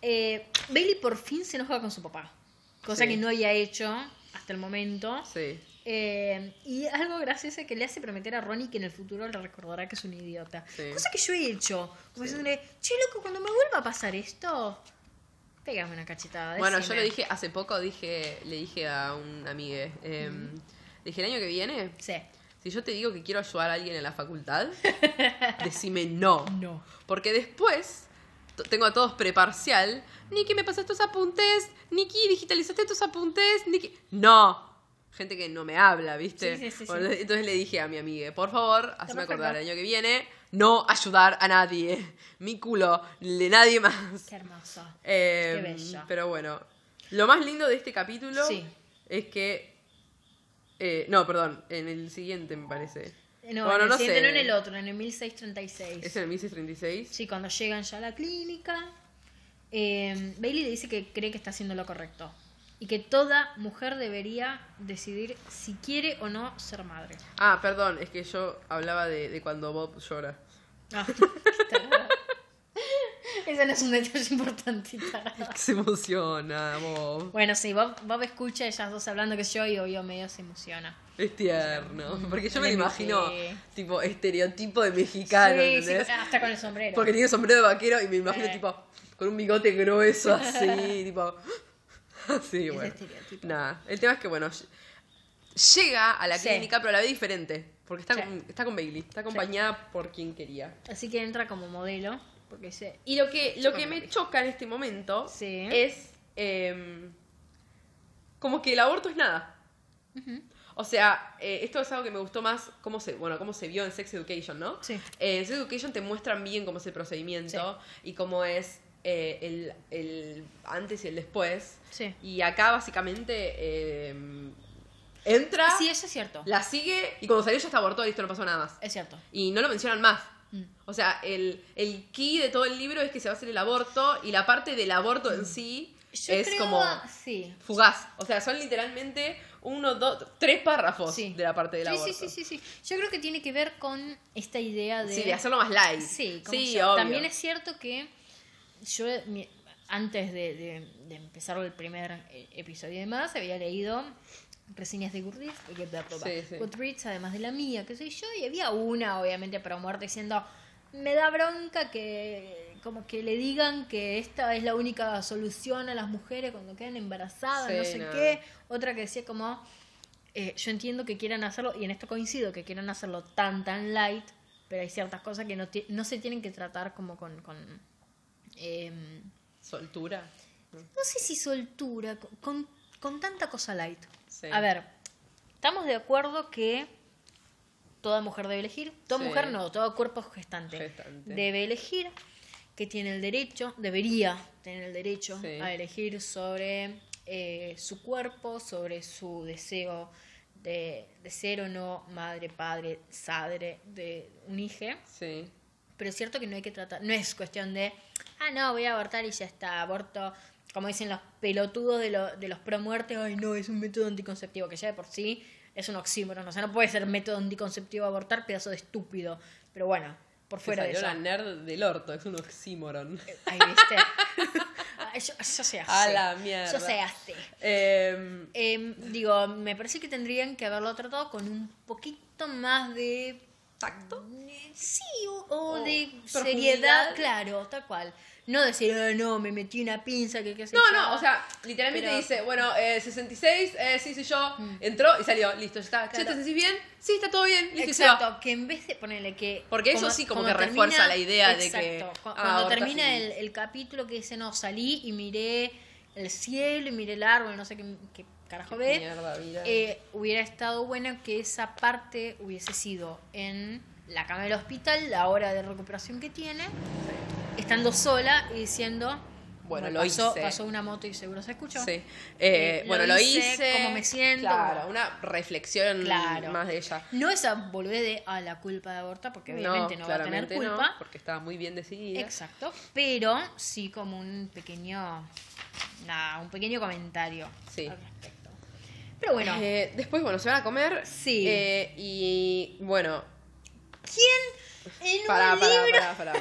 Eh, Bailey por fin se enoja con su papá. Cosa Sí. que no había hecho hasta el momento. Sí. Eh, y algo gracioso que le hace prometer a Ronnie que en el futuro le recordará que es un idiota. Sí. Cosa que yo he hecho. Como diciéndole, che, loco, cuando me vuelva a pasar esto, pégame una cachetada. Bueno, yo decime". lo dije hace poco, dije, le dije a un amigue. eh, Dije, el año que viene, Sí. si yo te digo que quiero ayudar a alguien en la facultad, decime no. No. Porque después tengo a todos preparcial. Niki, ¿me pasaste tus apuntes? Niki, ¿digitalizaste tus apuntes? Niki... No. Gente que no me habla, ¿viste? Sí, sí, sí, Bueno. Entonces le dije a mi amiga, por favor, hazme acordar el año que viene, no ayudar a nadie. Mi culo, de nadie más. Qué hermoso. Eh, Qué bello. Pero bueno, lo más lindo de este capítulo Sí. es que... eh, no, perdón, en el siguiente me parece. No, Bueno, en el no siguiente, sé. no en el otro, en el 1636. ¿Es en el 1636? Sí, cuando llegan ya a la clínica, eh, Bailey le dice que cree que está haciendo lo correcto. Y que toda mujer debería decidir si quiere o no ser madre. Ah, perdón, es que yo hablaba de, de cuando Bob llora. Ah, Ese no es un detalle importante. Se emociona, Bob. Bueno, sí, Bob, Bob escucha a ellas dos hablando que yo y obvio medio se emociona. Es tierno. Porque yo me imagino, tipo, estereotipo de mexicano, sí, hasta con el sombrero. Porque tiene sombrero de vaquero y me imagino, Eh. tipo, con un bigote grueso así, tipo. Así, Ese bueno. estereotipo. Nada, el tema es que, bueno, ll- llega a la Sí. clínica, pero la ve diferente. Porque está, Sí. con, está con Bailey, está acompañada por quien quería. Así que entra como modelo. Porque se... Y lo que, lo que me choca en este momento Sí. es em, como que el aborto es nada. O sea, eh, esto es algo que me gustó más, cómo se, bueno, cómo se vio en Sex Education, ¿no? Sí. Eh, en Sex Education te muestran bien cómo es el procedimiento y cómo es eh, el, el antes y el después. Sí. Y acá básicamente eh, entra, Sí, eso es cierto. la sigue y cuando salió ya está abortó, listo, no pasó nada más. Es cierto. Y no lo mencionan más. Mm. O sea, el, el key de todo el libro es que se va a hacer el aborto y la parte del aborto en sí Yo es creo- como Sí. fugaz. O sea, son literalmente uno, dos, tres párrafos Sí. de la parte del Sí, aborto. sí, sí, sí, sí. Yo creo que tiene que ver con esta idea de... Sí, de hacerlo más light. Sí, como sí obvio. también es cierto que yo mi- antes de, de- de empezar el primer eh, episodio y demás había leído reseñas de Goodreads. Sí, sí. Goodreads, además de la mía, qué sé yo, y había una, obviamente, para muerte diciendo, me da bronca que como que le digan que esta es la única solución a las mujeres cuando quedan embarazadas, Sí, no sé no. qué. Otra que decía como, eh, yo entiendo que quieran hacerlo, y en esto coincido, que quieran hacerlo tan, tan light, pero hay ciertas cosas que no, no se tienen que tratar como con... con em, Soltura. no sé si soltura, con, con, con tanta cosa light. Sí. A ver, estamos de acuerdo que toda mujer debe elegir, toda Sí. mujer no, todo cuerpo gestante, Gestante. debe elegir, que tiene el derecho, debería tener el derecho Sí. a elegir sobre eh, su cuerpo, sobre su deseo de, de ser o no madre, padre, sadre de un hijo. Sí. Pero es cierto que no hay que tratar, no es cuestión de, ah, no, voy a abortar y ya está, aborto, como dicen los pelotudos de, lo- de los pro muerte, ay, no, es un método anticonceptivo, que ya de por sí es un oxímoron, o sea, no puede ser método anticonceptivo abortar, pedazo de estúpido. Pero bueno, por fuera de eso. la nerd del orto, es un oxímoron. Ahí viste. Ah, yo, yo hace. A la mierda. Yo hace. Em, Em, digo, me parece que tendrían que haberlo tratado con un poquito más de ¿Tacto? Sí, o, de profundidad. seriedad, claro, tal cual. No decir, "Ah, no, me metí una pinza, que qué sé No, yo". no, o sea, literalmente Pero- dice, bueno, eh, 66, eh, sí, sí, yo, entró y salió, listo, ya está. Claro. ¿te sentís bien? Sí, está todo bien, listo. Exacto, que en vez de ponerle que... Porque eso sí como que refuerza la idea de que, ah, cuando termina el, el capítulo que dice, no, salí y miré el cielo y miré el árbol, no sé qué, qué carajo ve, Mierda, eh, hubiera estado bueno que esa parte hubiese sido en la cama del hospital, la hora de recuperación que tiene, estando sola y diciendo, Bueno, lo pasó, hice. pasó una moto y seguro se escuchó. Sí. Eh, Eh, bueno, lo hice, hice. cómo me siento, Claro, como- una reflexión Claro. más de ella. No esa boludez de a la culpa de abortar, porque obviamente no, va a tener culpa. no, porque estaba muy bien decidida. Exacto. Pero sí como un pequeño. Nada, un pequeño comentario Sí. al respecto. Pero bueno, Eh, después, bueno, se van a comer. Sí. Eh, y bueno, ¿quién en pará, un pará, libro? pará.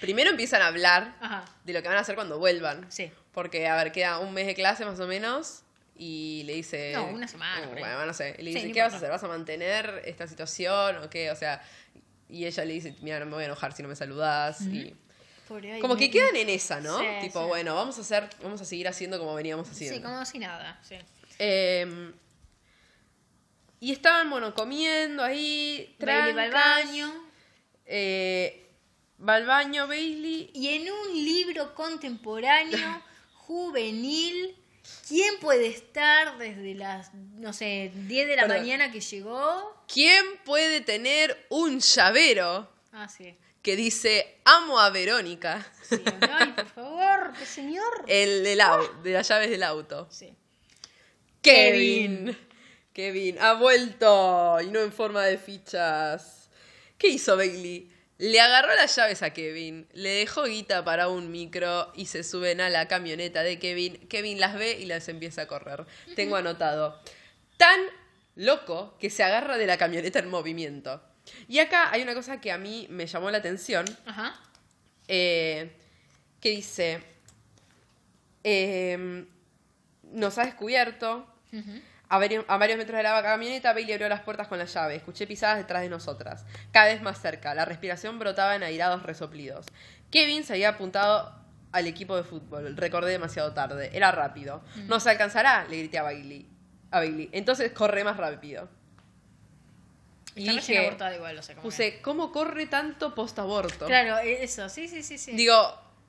Primero empiezan a hablar Ajá, de lo que van a hacer cuando vuelvan. sí. Porque, a ver, queda un mes de clase más o menos. Y le dice. No, una semana. Bueno, no sé. Y le dice: ¿Qué vas a hacer? ¿Vas a mantener esta situación o qué? O sea. Y ella le dice: Mira, no me voy a enojar si no me saludás. Y. Pobre, ay, Como me- que quedan en esa, ¿no? Sí, tipo, sí. bueno, vamos a hacer, vamos a seguir haciendo como veníamos haciendo. Sí, como si nada, sí. Eh, y estaban, bueno, comiendo ahí. Bailey va al baño. Eh, Va al baño Bailey. Y en un libro contemporáneo, juvenil, ¿quién puede estar desde las, no sé, 10 de la mañana que llegó? ¿Quién puede tener un llavero Ah, sí. que dice amo a Verónica? sí. Ay, por favor, qué señor. El del au- de las llaves del auto. Sí. Kevin. Kevin ha vuelto y no en forma de fichas. ¿Qué hizo Bailey? Le agarró las llaves a Kevin, le dejó guita para un micro y se suben a la camioneta de Kevin. Kevin las ve y las empieza a correr. Tengo anotado. Tan loco que se agarra de la camioneta en movimiento. Y acá hay una cosa que a mí me llamó la atención Ajá. eh, que dice, eh, nos ha descubierto, a, varios, a varios metros de la camioneta, Bailey abrió las puertas con la llave, escuché pisadas detrás de nosotras, cada vez más cerca, la respiración brotaba en airados resoplidos. Kevin se había apuntado al equipo de fútbol, recordé demasiado tarde, era rápido. ¿No se alcanzará? le grité a Bailey. A Bailey. Entonces corre más rápido. Y Está dije, igual, o sea, como que- puse, ¿cómo corre tanto post-aborto? Claro, e- eso, sí, sí, sí, sí. Digo,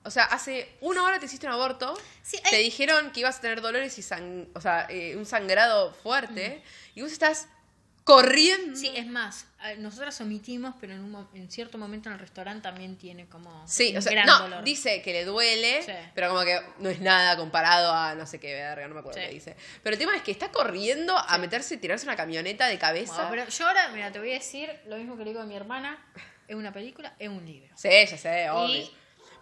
o sea, hace una hora te hiciste un aborto, Sí, te hay- dijeron que ibas a tener dolores y sang o sea, eh, un sangrado fuerte, y vos estás corriendo. Sí, es más, nosotras omitimos, pero en, un, en cierto momento en el restaurante también tiene como Sí, un o sea, gran no, dolor. dice que le duele, Sí. pero como que no es nada comparado a no sé qué verga, no me acuerdo Sí. qué dice. Pero el tema es que está corriendo a meterse y tirarse una camioneta de cabeza. Bueno, pero yo ahora, mira, te voy a decir lo mismo que le digo a mi hermana, es una película, es un libro. Sí, ya sé, obvio. Y-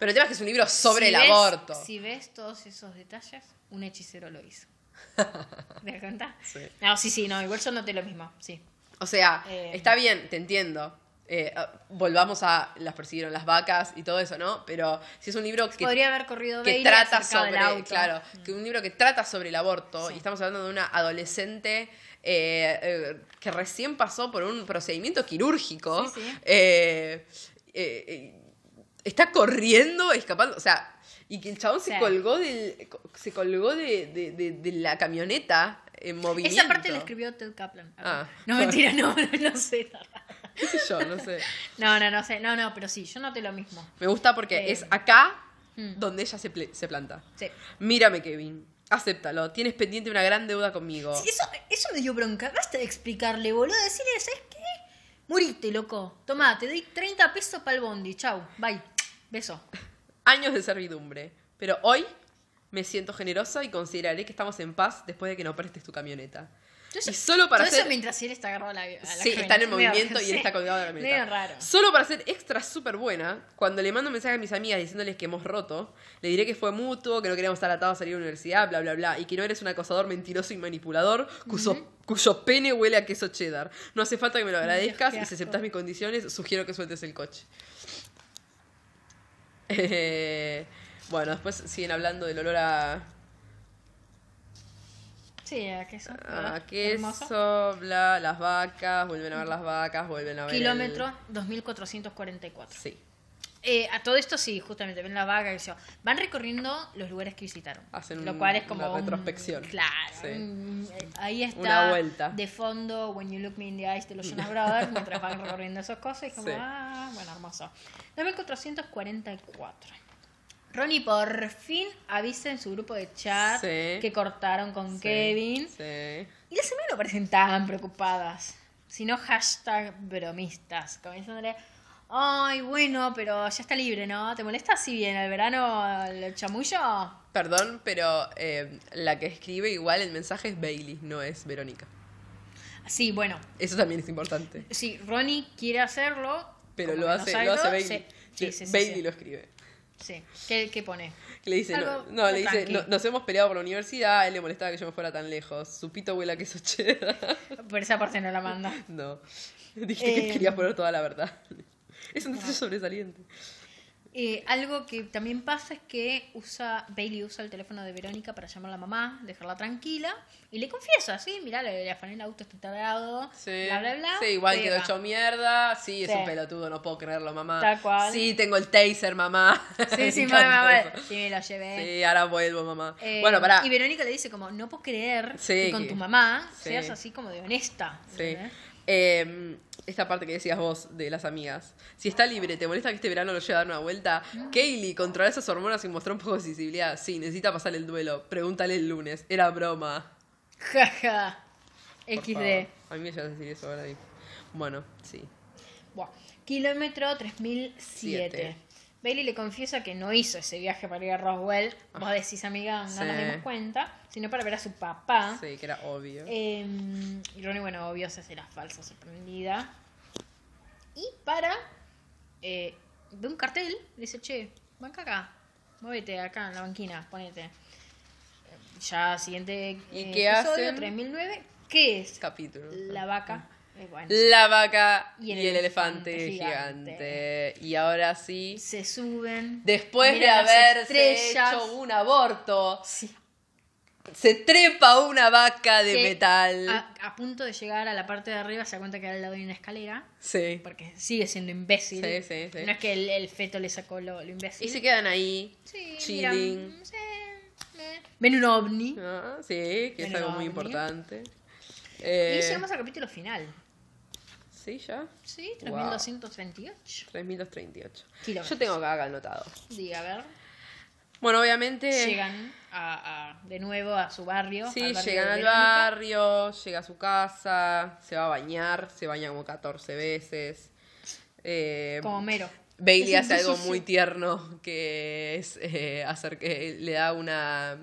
Pero el tema es que es un libro sobre Si el ves- aborto. Si ves todos esos detalles, un hechicero lo hizo. ¿Te das cuenta? Sí. No, sí, sí, no, igual yo noté lo mismo, sí. O sea, Eh. está bien, te entiendo. Eh, ah, volvamos a las persiguieron las vacas y todo eso, ¿no? Pero si es un libro que, Podría haber corrido que trata sobre, claro, que un libro que trata sobre el aborto Sí. y estamos hablando de una adolescente eh, que recién pasó por un procedimiento quirúrgico, Sí, sí. Está corriendo, escapando, o sea, y que el chabón se colgó del, se colgó de, de- de- de la camioneta en movimiento. Esa parte la escribió Ted Kaplan. Ah. No, mentira, no, no, no sé. ¿Qué sé yo? No sé. No, no, no sé. No, no, pero sí, yo noté lo mismo. Me gusta porque Eh. es acá Mm. donde ella se, se planta. Sí. Mírame, Kevin. Acéptalo. Tienes pendiente una gran deuda conmigo. Sí, eso, eso me dio bronca. Basta de explicarle, boludo. Decirle, ¿sabes Morite, loco. Tomá, te doy 30 pesos para el bondi. Chau. Bye. Beso. Años de servidumbre. Pero hoy me siento generosa y consideraré que estamos en paz después de que no prestes tu camioneta. Yo Y solo para todo hacer- eso mientras él está agarrado a la, a la Sí, está en el movimiento y él está colgado de la camioneta. Medio raro. Solo para ser extra súper buena, cuando le mando un mensaje a mis amigas diciéndoles que hemos roto, le diré que fue mutuo, que no queríamos estar atados a salir a la universidad, bla, bla, bla, y que no eres un acosador mentiroso y manipulador cuyo, cuyo pene huele a queso cheddar. No hace falta que me lo agradezcas y si aceptas mis condiciones, sugiero que sueltes el coche. Eh, bueno, después siguen hablando del olor a, Sí, a queso. a ¿verdad? queso, Hermoso. bla, las vacas, vuelven a ver las vacas, vuelven a ver. el- Kilómetro 2444. Sí. Eh, a todo esto sí, justamente, ven la y eso. Van recorriendo los lugares que visitaron. Hacen lo cual es como una un- retrospección. claro. Sí. un- eh, ahí está Una vuelta. de fondo When You Look Me in the Eyes de los Jonas Brothers mientras van recorriendo esas cosas. Y como, Sí. ah, bueno, hermoso. 9444. Ronnie por fin avisa en su grupo de chat Sí. que cortaron con Sí, Kevin. Sí. Y las amigas no parecen tan preocupadas, sino hashtag bromistas, como diciéndole, ay, bueno, pero ya está libre, ¿no? ¿Te molesta si viene el verano el chamullo? Perdón, pero eh, la que escribe igual el mensaje es Bailey, no es Verónica. Sí, bueno, Eso también es importante. sí, Ronnie quiere hacerlo. Pero lo hace, lo hace Bailey. Sí, sí, sí, sí, Bailey lo escribe. Sí. ¿Qué, qué pone? Le dice, no, no, le dice, no- nos hemos peleado por la universidad, él le molestaba que yo me fuera tan lejos. Su pito huele a queso cheddar. Por esa parte no la manda. no. Dijiste que Eh, querías poner toda la verdad. Es un detalle sobresaliente. Eh, algo que también pasa es que usa Bailey usa el teléfono de Verónica para llamar a la mamá, dejarla tranquila, y le confiesa, sí, mirá, le, le afané el auto este tarado, Sí. bla, bla, bla. Sí, igual quedó hecho mierda. Sí, es Sí. un pelotudo, no puedo creerlo, mamá. Tal cual. Sí, tengo el taser, mamá. Sí, sí, mamá, sí, me lo llevé. Sí, ahora vuelvo, mamá. Eh, bueno, pará. Y Verónica le dice como, no puedo creer Sí, que con tu mamá seas así como de honesta. Sí. Eh, esta parte que decías vos de las amigas. Si está libre, ¿te molesta que este verano lo lleve a dar una vuelta? Kaylee, controla esas hormonas y mostró un poco de sensibilidad. Sí, necesita pasar el duelo. Pregúntale el lunes. Era broma. Jaja. XD. A mí me llegas a decir eso ahora. Bueno, sí. Buah. Kilómetro 3007. Siete. Bailey le confiesa que no hizo ese viaje para ir a Roswell. Vos decís, amiga, no Sí. nos dimos cuenta. Sino para ver a su papá. Sí, que era obvio. Eh, y Ronnie, bueno, obvio, se hace la falsa sorprendida. Y para. Eh, ve un cartel, le dice, che, banca acá. Muévete acá en la banquina, ponete. Ya, siguiente ¿Y eh, qué episodio, hacen? 3009. ¿Qué es? Capítulo. La vaca. Eh, bueno, La vaca Y y el el, elefante, elefante gigante. Y ahora sí. se suben. Después de haberse hecho un aborto, Sí. se trepa una vaca de metal. A, a punto de llegar a la parte de arriba se da cuenta que al lado hay una escalera. Sí. Porque sigue siendo imbécil. Sí, sí, sí. No es que el, el feto le sacó lo, lo imbécil. Y se quedan ahí, Sí, chilling. miran, sí, eh. Ven un ovni. Ah, sí, que es algo muy ovni. importante. Eh, Y llegamos al capítulo final. Sí, ya. Sí, Wow. 3238. 3238. Kilómetros. Yo tengo acá anotado. Diga, a ver. Bueno, obviamente. Llegan a, a- de nuevo a su barrio. Sí, al barrio llegan al barrio, llega a su casa, se va a bañar, se baña como 14 veces. Eh, Como mero. Bailey hace algo muy tierno que es eh, hacer que le da una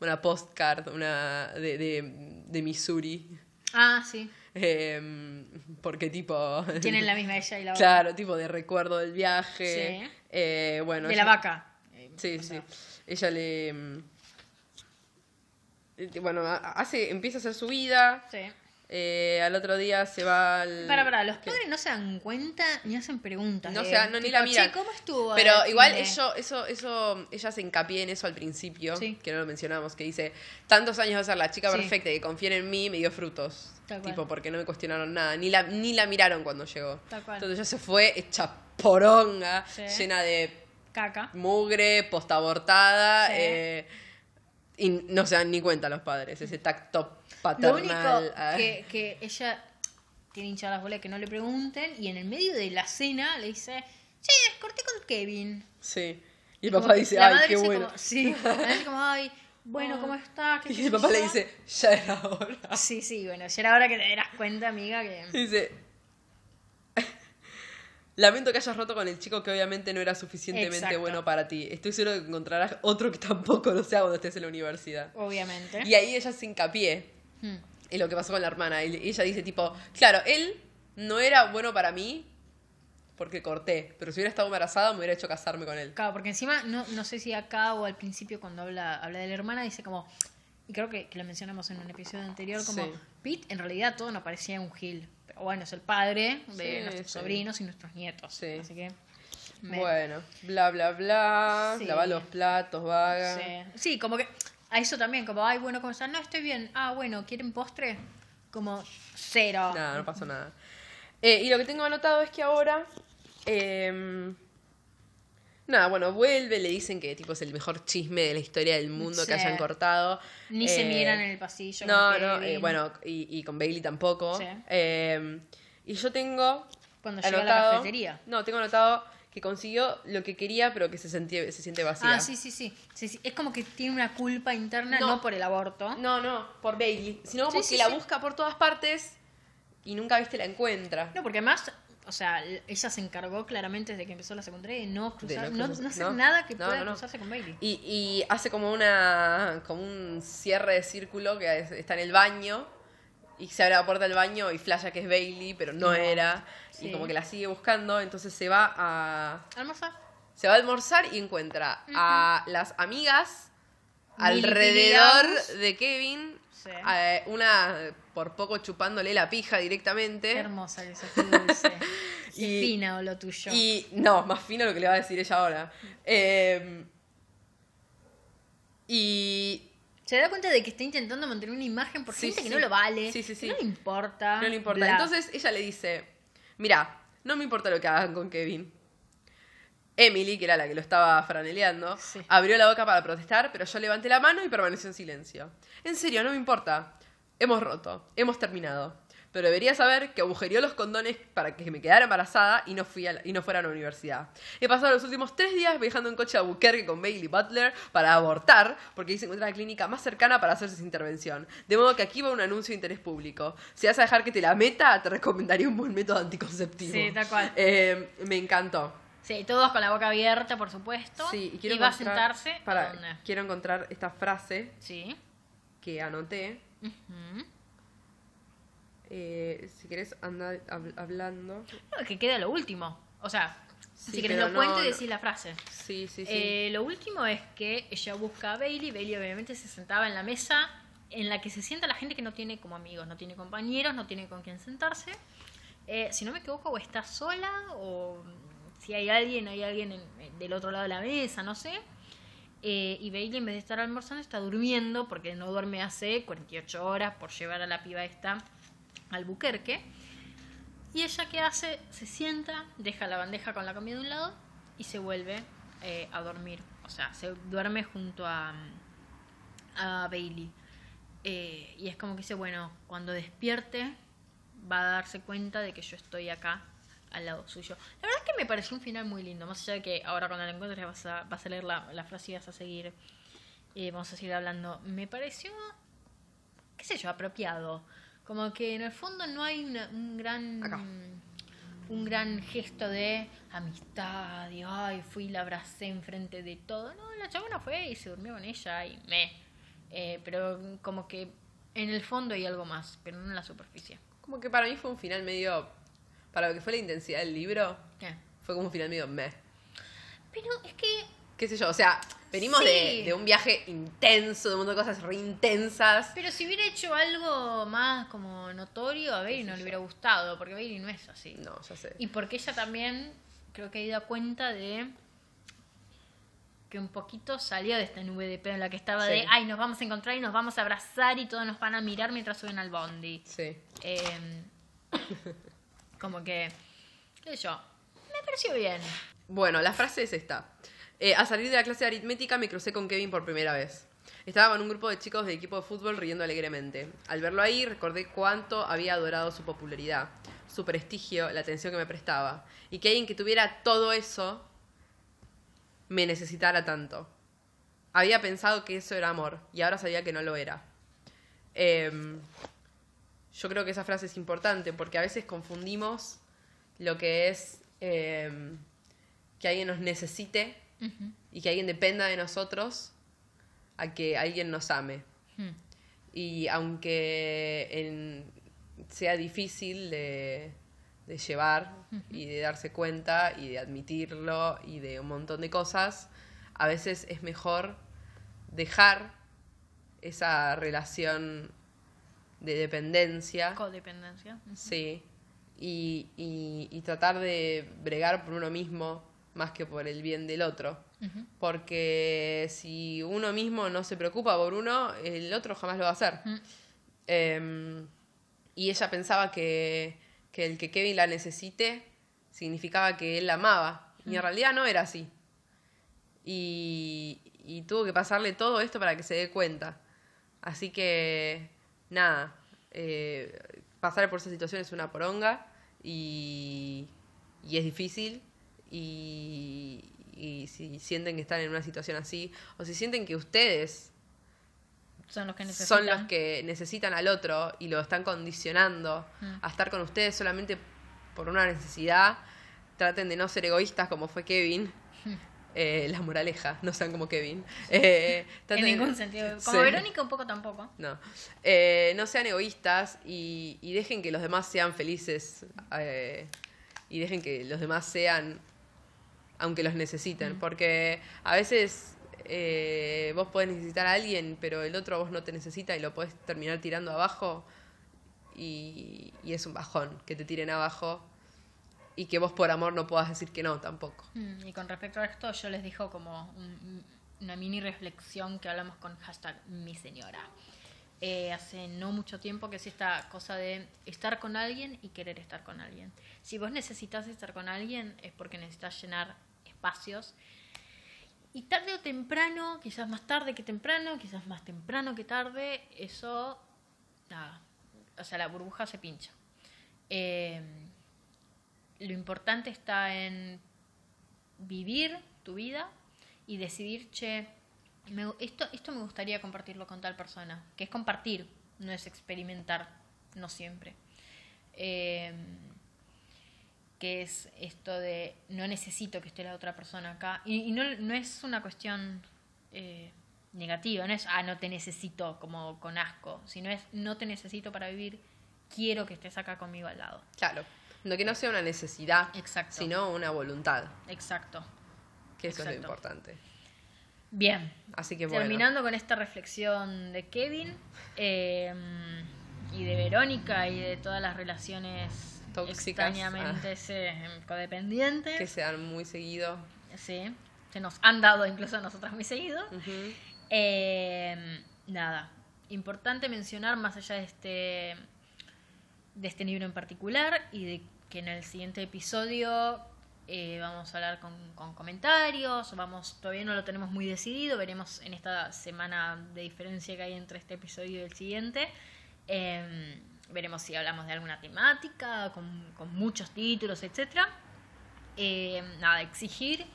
una postcard una de, de, de Missouri Ah, sí. Eh, porque tipo Tienen la misma ella y la otra. claro tipo de recuerdo del viaje Sí. Eh, bueno De ella- la vaca. Eh, Sí, o sí. sea, Ella le. mm, Bueno, ha- hace, empieza a hacer su vida. Sí. Eh, al otro día se va al. Para, para, los ¿Qué? padres no se dan cuenta ni hacen preguntas. No de, se dan- no, ni tipo, la miran. "Che, ¿cómo estuvo? Pero el igual fin de-?" eso, eso, eso, ella se encapía en eso al principio, Sí. que no lo mencionamos, que dice, tantos años de ser la chica Sí. perfecta y que confíen en mí, me dio frutos. Tal cual. Tipo, porque no me cuestionaron nada, ni la, ni la miraron cuando llegó. Tal cual. Entonces ella se fue hecha poronga, Sí. llena de Caca. mugre, postabortada, eh, y no se dan ni cuenta los padres, ese tacto Lo paternal. único ah. que, que ella tiene hinchadas las bolas que no le pregunten y en el medio de la cena le dice, che, corté con Kevin. Sí. Y el Como papá que dice, ay, qué bueno. como- sí, la madre dice como, ay, bueno, ¿cómo estás? ¿Qué Y el papá yo?". le dice, ya era hora. Sí, sí, bueno, ya era hora que te dieras cuenta, amiga, que... Dice, lamento que hayas roto con el chico que obviamente no era suficientemente Exacto. bueno para ti. Estoy seguro que encontrarás otro que tampoco lo sea cuando estés en la universidad. Obviamente. Y ahí ella se hincapié Hmm. en lo que pasó con la hermana. Y ella dice tipo, claro, él no era bueno para mí porque corté, pero si hubiera estado embarazada me hubiera hecho casarme con él. Claro, porque encima, no, no sé si acá o al principio cuando habla, habla de la hermana, dice como, creo que, que lo mencionamos en un episodio anterior, como, Sí. Pete en realidad todo no parecía un Gil. Pero bueno, es el padre de Sí, nuestros sí. sobrinos y nuestros nietos. Sí. Así que... me- Bueno, bla, bla, bla, lava los platos, vaga. Sí. Sí, como que a eso también, como, ay, bueno, ¿cómo están? No, estoy bien. Ah, bueno, ¿quieren postre? Como cero. Nada, no pasó nada. Eh, y lo que tengo anotado es que ahora. em, nada, bueno, vuelve, le dicen que tipo es el mejor chisme de la historia del mundo que hayan cortado. Ni se Eh, miran en el pasillo. No, no, eh, bueno, y, y con Bailey tampoco. Sí. Em, y yo tengo. Cuando llega a la cafetería. No, tengo anotado que consiguió lo que quería, pero que se, sentía, se siente vacía. Ah, sí, sí, sí, Sí, sí. Es como que tiene una culpa interna, No. no, por el aborto. No, no, por Bailey. Sino como Sí, que sí, la busca por todas partes y nunca, viste, la encuentra. No, porque además, o sea, ella se encargó claramente desde que empezó la secundaria de no cruzar, no no, cruzar- no hacer no. nada que pueda cruzarse con Bailey. Y, y hace como una como un cierre de círculo que es- está en el baño y se abre la puerta del baño y flasha que es Bailey, pero no, era. Sí. Y como que la sigue buscando, entonces se va a Almorzar. se va a almorzar y encuentra a las amigas alrededor de Kevin, Sí. eh, una por poco chupándole la pija directamente. Hermosa que sos, qué dulce. Qué Y- fina o lo tuyo. Y no, más fino lo que le va a decir ella ahora. Eh, y Se da cuenta de que está intentando mantener una imagen por Sí, gente sí, que no lo vale. Sí, sí, sí. No le importa. no le importa. bla. Entonces ella le dice, mira, no me importa lo que hagan con Kevin. Emily, que era la que lo estaba franeleando, Sí. abrió la boca para protestar, pero yo levanté la mano y permaneció en silencio. En serio, no me importa. Hemos roto, hemos terminado. Pero debería saber que agujerió los condones para que me quedara embarazada y no, fui a la- y no fuera a la universidad. He pasado los últimos tres días viajando en coche a Albuquerque con Bailey Butler para abortar, porque ahí se encuentra la clínica más cercana para hacerse esa intervención. De modo que aquí va un anuncio de interés público. Si vas a dejar que te la meta, te recomendaría un buen método anticonceptivo. Sí, tal cual. Eh, me encantó. Sí, todos con la boca abierta, por supuesto. Sí, y quiero va a sentarse. Para, ¿Dónde? quiero encontrar esta frase Sí. que anoté. Eh, si querés, anda hab- hablando. No, que queda lo último. O sea, Sí, si querés lo cuento y no. decís la frase. Sí, sí, sí. Eh, lo último es que ella busca a Bailey. Bailey obviamente se sentaba en la mesa en la que se sienta la gente que no tiene como amigos, no tiene compañeros, no tiene con quién sentarse. Eh, si no me equivoco, o está sola o si hay alguien, hay alguien en- del otro lado de la mesa, no sé. Eh, y Bailey en vez de estar almorzando está durmiendo porque no duerme hace 48 horas por llevar a la piba esta al Buquerque. Y ella qué hace, se sienta, deja la bandeja con la comida de un lado y se vuelve eh, a dormir. O sea, se duerme junto a, a Bailey. Eh, y es como que dice, bueno, cuando despierte va a darse cuenta de que yo estoy acá al lado suyo. La verdad es que me pareció un final muy lindo, más allá de que ahora cuando la encuentres vas a, vas a leer la, la frase y vas a seguir, eh, vamos a seguir hablando. Me pareció, qué sé yo, apropiado. Como que en el fondo no hay una- un gran... Acá. Un gran gesto de amistad, y ay, fui y la abracé enfrente de todo. No, la chabona fue y se durmió con ella y me. Eh, pero como que en el fondo hay algo más, pero no en la superficie. Como que para mí fue un final medio. Para lo que fue la intensidad del libro, fue como un final medio meh. Pero es que Qué sé yo, o sea, venimos Sí. de, de un viaje intenso, de un montón de cosas re intensas. Pero si hubiera hecho algo más como notorio, a Bailey no le hubiera gustado, porque Bailey no es así. No, ya sé. Y porque ella también creo que ha ido cuenta de que un poquito salió de esta nube de pedo en la que estaba Sí. de, ay, nos vamos a encontrar y nos vamos a abrazar y todos nos van a mirar mientras suben al bondi. Sí. Eh, como que, qué sé yo, me pareció bien. Bueno, la frase es esta. Eh, al salir de la clase de aritmética me crucé con Kevin por primera vez. Estaba con un grupo de chicos del equipo de fútbol riendo alegremente. Al verlo ahí recordé cuánto había adorado su popularidad, su prestigio, la atención que me prestaba. Y que alguien que tuviera todo eso me necesitara tanto. Había pensado que eso era amor y ahora sabía que no lo era. Em, yo creo que esa frase es importante porque a veces confundimos lo que es em, que alguien nos necesite y que alguien dependa de nosotros a que alguien nos ame. Hmm. Y aunque en- sea difícil de, de llevar y de darse cuenta y de admitirlo y de un montón de cosas, a veces es mejor dejar esa relación de dependencia. Codependencia. Sí. Y, y- y tratar de bregar por uno mismo más que por el bien del otro. Porque si uno mismo no se preocupa por uno, el otro jamás lo va a hacer. Em, y ella pensaba que, que el que Kevin la necesite significaba que él la amaba. Y en realidad no era así. Y, y tuvo que pasarle todo esto para que se dé cuenta. Así que, nada, eh, pasar por esa situación es una poronga y, y es difícil. Y, y si sienten que están en una situación así, o si sienten que ustedes Son los que necesitan. son los que necesitan al otro y lo están condicionando Mm. a estar con ustedes solamente por una necesidad, traten de no ser egoístas como fue Kevin. Eh, la moraleja, no sean como Kevin. Eh, En ningún sentido. Como Sí. Verónica un poco tampoco. No. Eh, no sean egoístas y, y dejen que los demás sean felices. eh, y dejen que los demás sean aunque los necesiten. Porque a veces vos podés necesitar a alguien, pero el otro vos no te necesita y lo podés terminar tirando abajo. Y, y es un bajón que te tiren abajo y que vos por amor no puedas decir que no tampoco. Mm, Y con respecto a esto, yo les dejo como un- una mini reflexión que hablamos con hashtag mi señora. Eh, hace no mucho tiempo que es esta cosa de estar con alguien y querer estar con alguien. Si vos necesitas estar con alguien es porque necesitas llenar espacios. Y tarde o temprano, quizás más tarde que temprano, quizás más temprano que tarde, eso, nada, o sea, la burbuja se pincha. Eh, lo importante está en vivir tu vida y decidir, che, me- esto, esto me gustaría compartirlo con tal persona, que es compartir, no es experimentar, no siempre. Eh, que es esto de no necesito que esté la otra persona acá. Y, y no, no es una cuestión eh, negativa, no es, ah, no te necesito como con asco, sino es, no te necesito para vivir, quiero que estés acá conmigo al lado. Claro. No que no sea una necesidad, Exacto. sino una voluntad, Exacto. que eso es lo importante. Bien, Así que bueno. terminando con esta reflexión de Kevin eh, y de Verónica y de todas las relaciones Tóxicas, extrañamente sí, codependientes. Que se dan muy seguido. Sí, se nos han dado incluso a nosotras muy seguido. Eh, nada, importante mencionar más allá de este, de este libro en particular y de que en el siguiente episodio eh, vamos a hablar con, comentarios, vamos, todavía no lo tenemos muy decidido, veremos en esta semana de diferencia que hay entre este episodio y el siguiente. Eh, veremos si hablamos de alguna temática, con, muchos títulos, etcétera. Eh, nada, exigir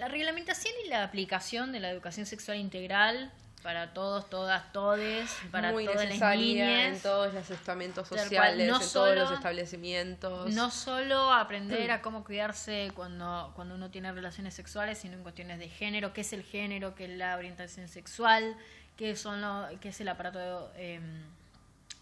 la reglamentación y la aplicación de la educación sexual integral para todos, todas, todes, para muy todas las necesaria en todos los estamentos sociales, no en todos solo- los establecimientos. No solo aprender a cómo cuidarse cuando, cuando uno tiene relaciones sexuales, sino en cuestiones de género, qué es el género, qué es la orientación sexual, qué, son lo- qué es el aparato eh,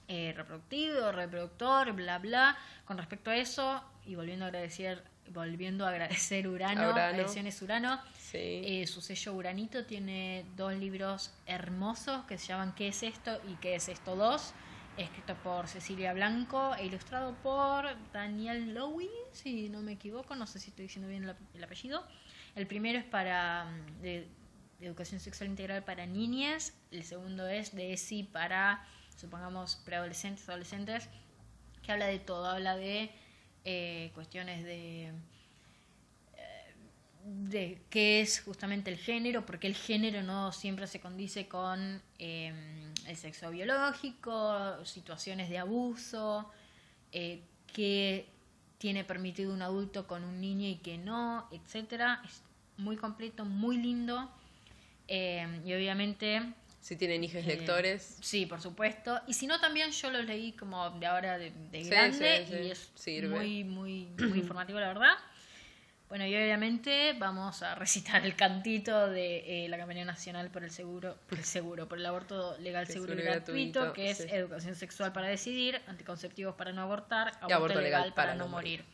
eh, reproductivo, reproductor, bla, bla. Con respecto a eso, y volviendo a agradecer, volviendo a agradecer Urano, Urano. Ediciones Urano, Sí. eh, su sello Uranito tiene dos libros hermosos que se llaman ¿Qué es esto? y ¿Qué es esto 2? Escrito por Cecilia Blanco e ilustrado por Daniel Lowy, si no me equivoco, no sé si estoy diciendo bien el, ap- el apellido. El primero es para mm, de, de educación sexual integral para niñas, el segundo es de ESI para, supongamos, preadolescentes, adolescentes, que habla de todo, habla de eh, cuestiones de de qué es justamente el género, porque el género no siempre se condice con eh, el sexo biológico, situaciones de abuso, eh, qué tiene permitido un adulto con un niño y que no, etcétera. Es muy completo, muy lindo. eh, y obviamente Si tienen hijos eh, lectores. Sí, por supuesto. Y si no, también yo lo leí como de ahora de, de Sí, grande sí, sí. y es Sirve. muy, muy, muy informativo, la verdad. Bueno, y obviamente vamos a recitar el cantito de eh, la campaña nacional por el seguro, por el seguro, por el aborto legal, seguro y seguro y gratuito, gratuito, que es educación sexual para decidir, anticonceptivos para no abortar, aborto, aborto legal, para, no morir.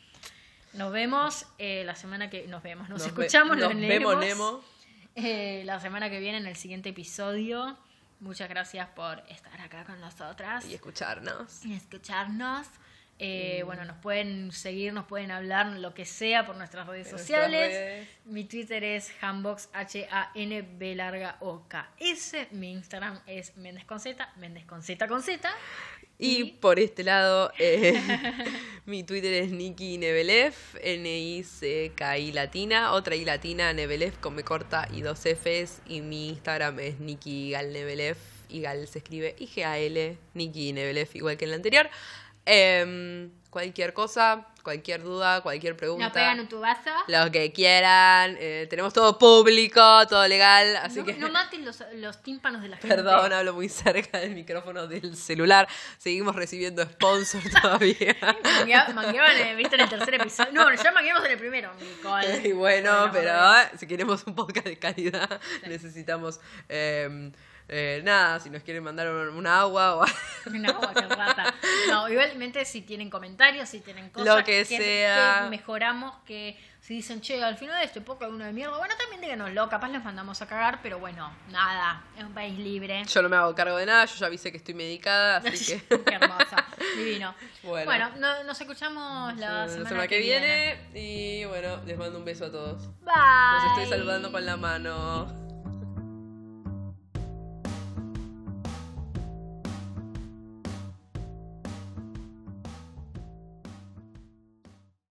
Nos vemos eh, la semana que nos vemos, nos, Nos ve- escuchamos, nos nos vemos. Nemo. Eh, la semana que viene en el siguiente episodio. Muchas gracias por estar acá con nosotras Y escucharnos. y escucharnos. Eh, Bueno, nos pueden seguir, nos pueden hablar, lo que sea, por nuestras redes En nuestras sociales. redes. Mi Twitter es Hambox, H-A-N-B larga O-K-S. Mi Instagram es Méndez con Z, Méndez con Z con Z. Y por este lado, eh, mi Twitter es Nikki Nebelev, N-I-C-K-I latina, otra I latina, Nebelev con me corta y dos Fs. Y mi Instagram es Nikki Gal Nebelev, y Gal se escribe I-G-A-L, Nikki Nebelev, igual que en el anterior. Em, cualquier cosa, cualquier duda, cualquier pregunta. Nos pegan un tubazo. Lo que quieran, eh, tenemos todo público, todo legal, así no, que... no maten los, los tímpanos de la gente. Perdón, hablo muy cerca del micrófono del celular. Seguimos recibiendo sponsor todavía. Manguea- Mangueaban, eh, viste, en el tercer episodio. No, ya mangueamos en el primero, Nicole. y bueno, Bueno, pero si queremos un podcast de calidad, necesitamos. eh, eh, nada, si nos quieren mandar un, un agua o Una agua que rata. No, igualmente si tienen comentarios, si tienen cosas Lo que sea. que mejoramos, que si dicen, che, al final de este poco uno de mierda, bueno, también díganoslo, capaz los mandamos a cagar, pero bueno, nada, es un país libre. yo no me hago cargo de nada, yo ya avisé que estoy medicada, así que. Qué hermosa, divino. Bueno. Bueno, no- nos escuchamos la, la semana, que viene. Y bueno, les mando un beso a todos. Bye. Los estoy saludando con la mano.